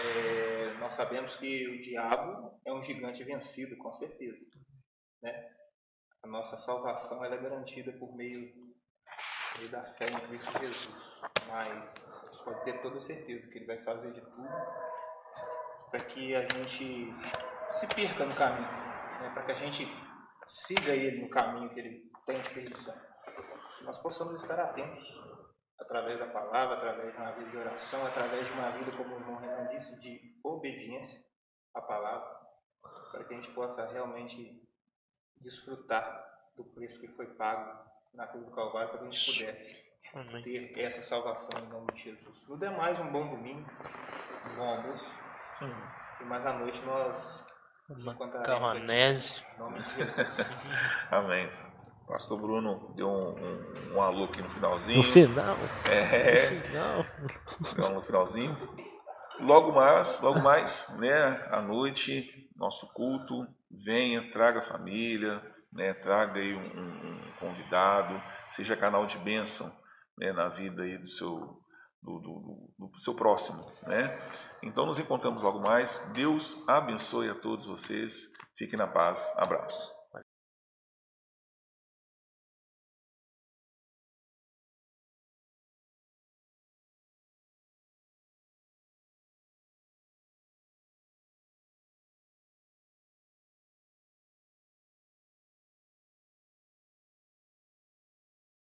É, nós sabemos que o diabo é um gigante vencido, com certeza. Né? A nossa salvação é garantida por meio, meio da fé em Cristo Jesus. Mas pode ter toda certeza que ele vai fazer de tudo para que a gente se perca no caminho, né? para que a gente siga ele no caminho que ele tem de perdição. Nós possamos estar atentos através da palavra, através de uma vida de oração, através de uma vida, como o irmão Renan disse, de obediência à palavra, para que a gente possa realmente desfrutar do preço que foi pago na cruz do Calvário, para que a gente pudesse Amém. ter essa salvação em nome de Jesus. No demais, um bom domingo, um bom almoço. Hum. E mais à noite nós nos encontraremos Em nome de Jesus. [laughs] Amém. Pastor Bruno deu um, um, um, alô aqui no finalzinho. No final? É. No final. No finalzinho. Logo mais, logo mais, né, à noite, nosso culto, venha, traga a família, né, traga aí um, um convidado, seja canal de bênção né, na vida aí do seu, do, do, do, seu próximo. Né? Então nos encontramos logo mais. Deus abençoe a todos vocês. Fiquem na paz. Abraço.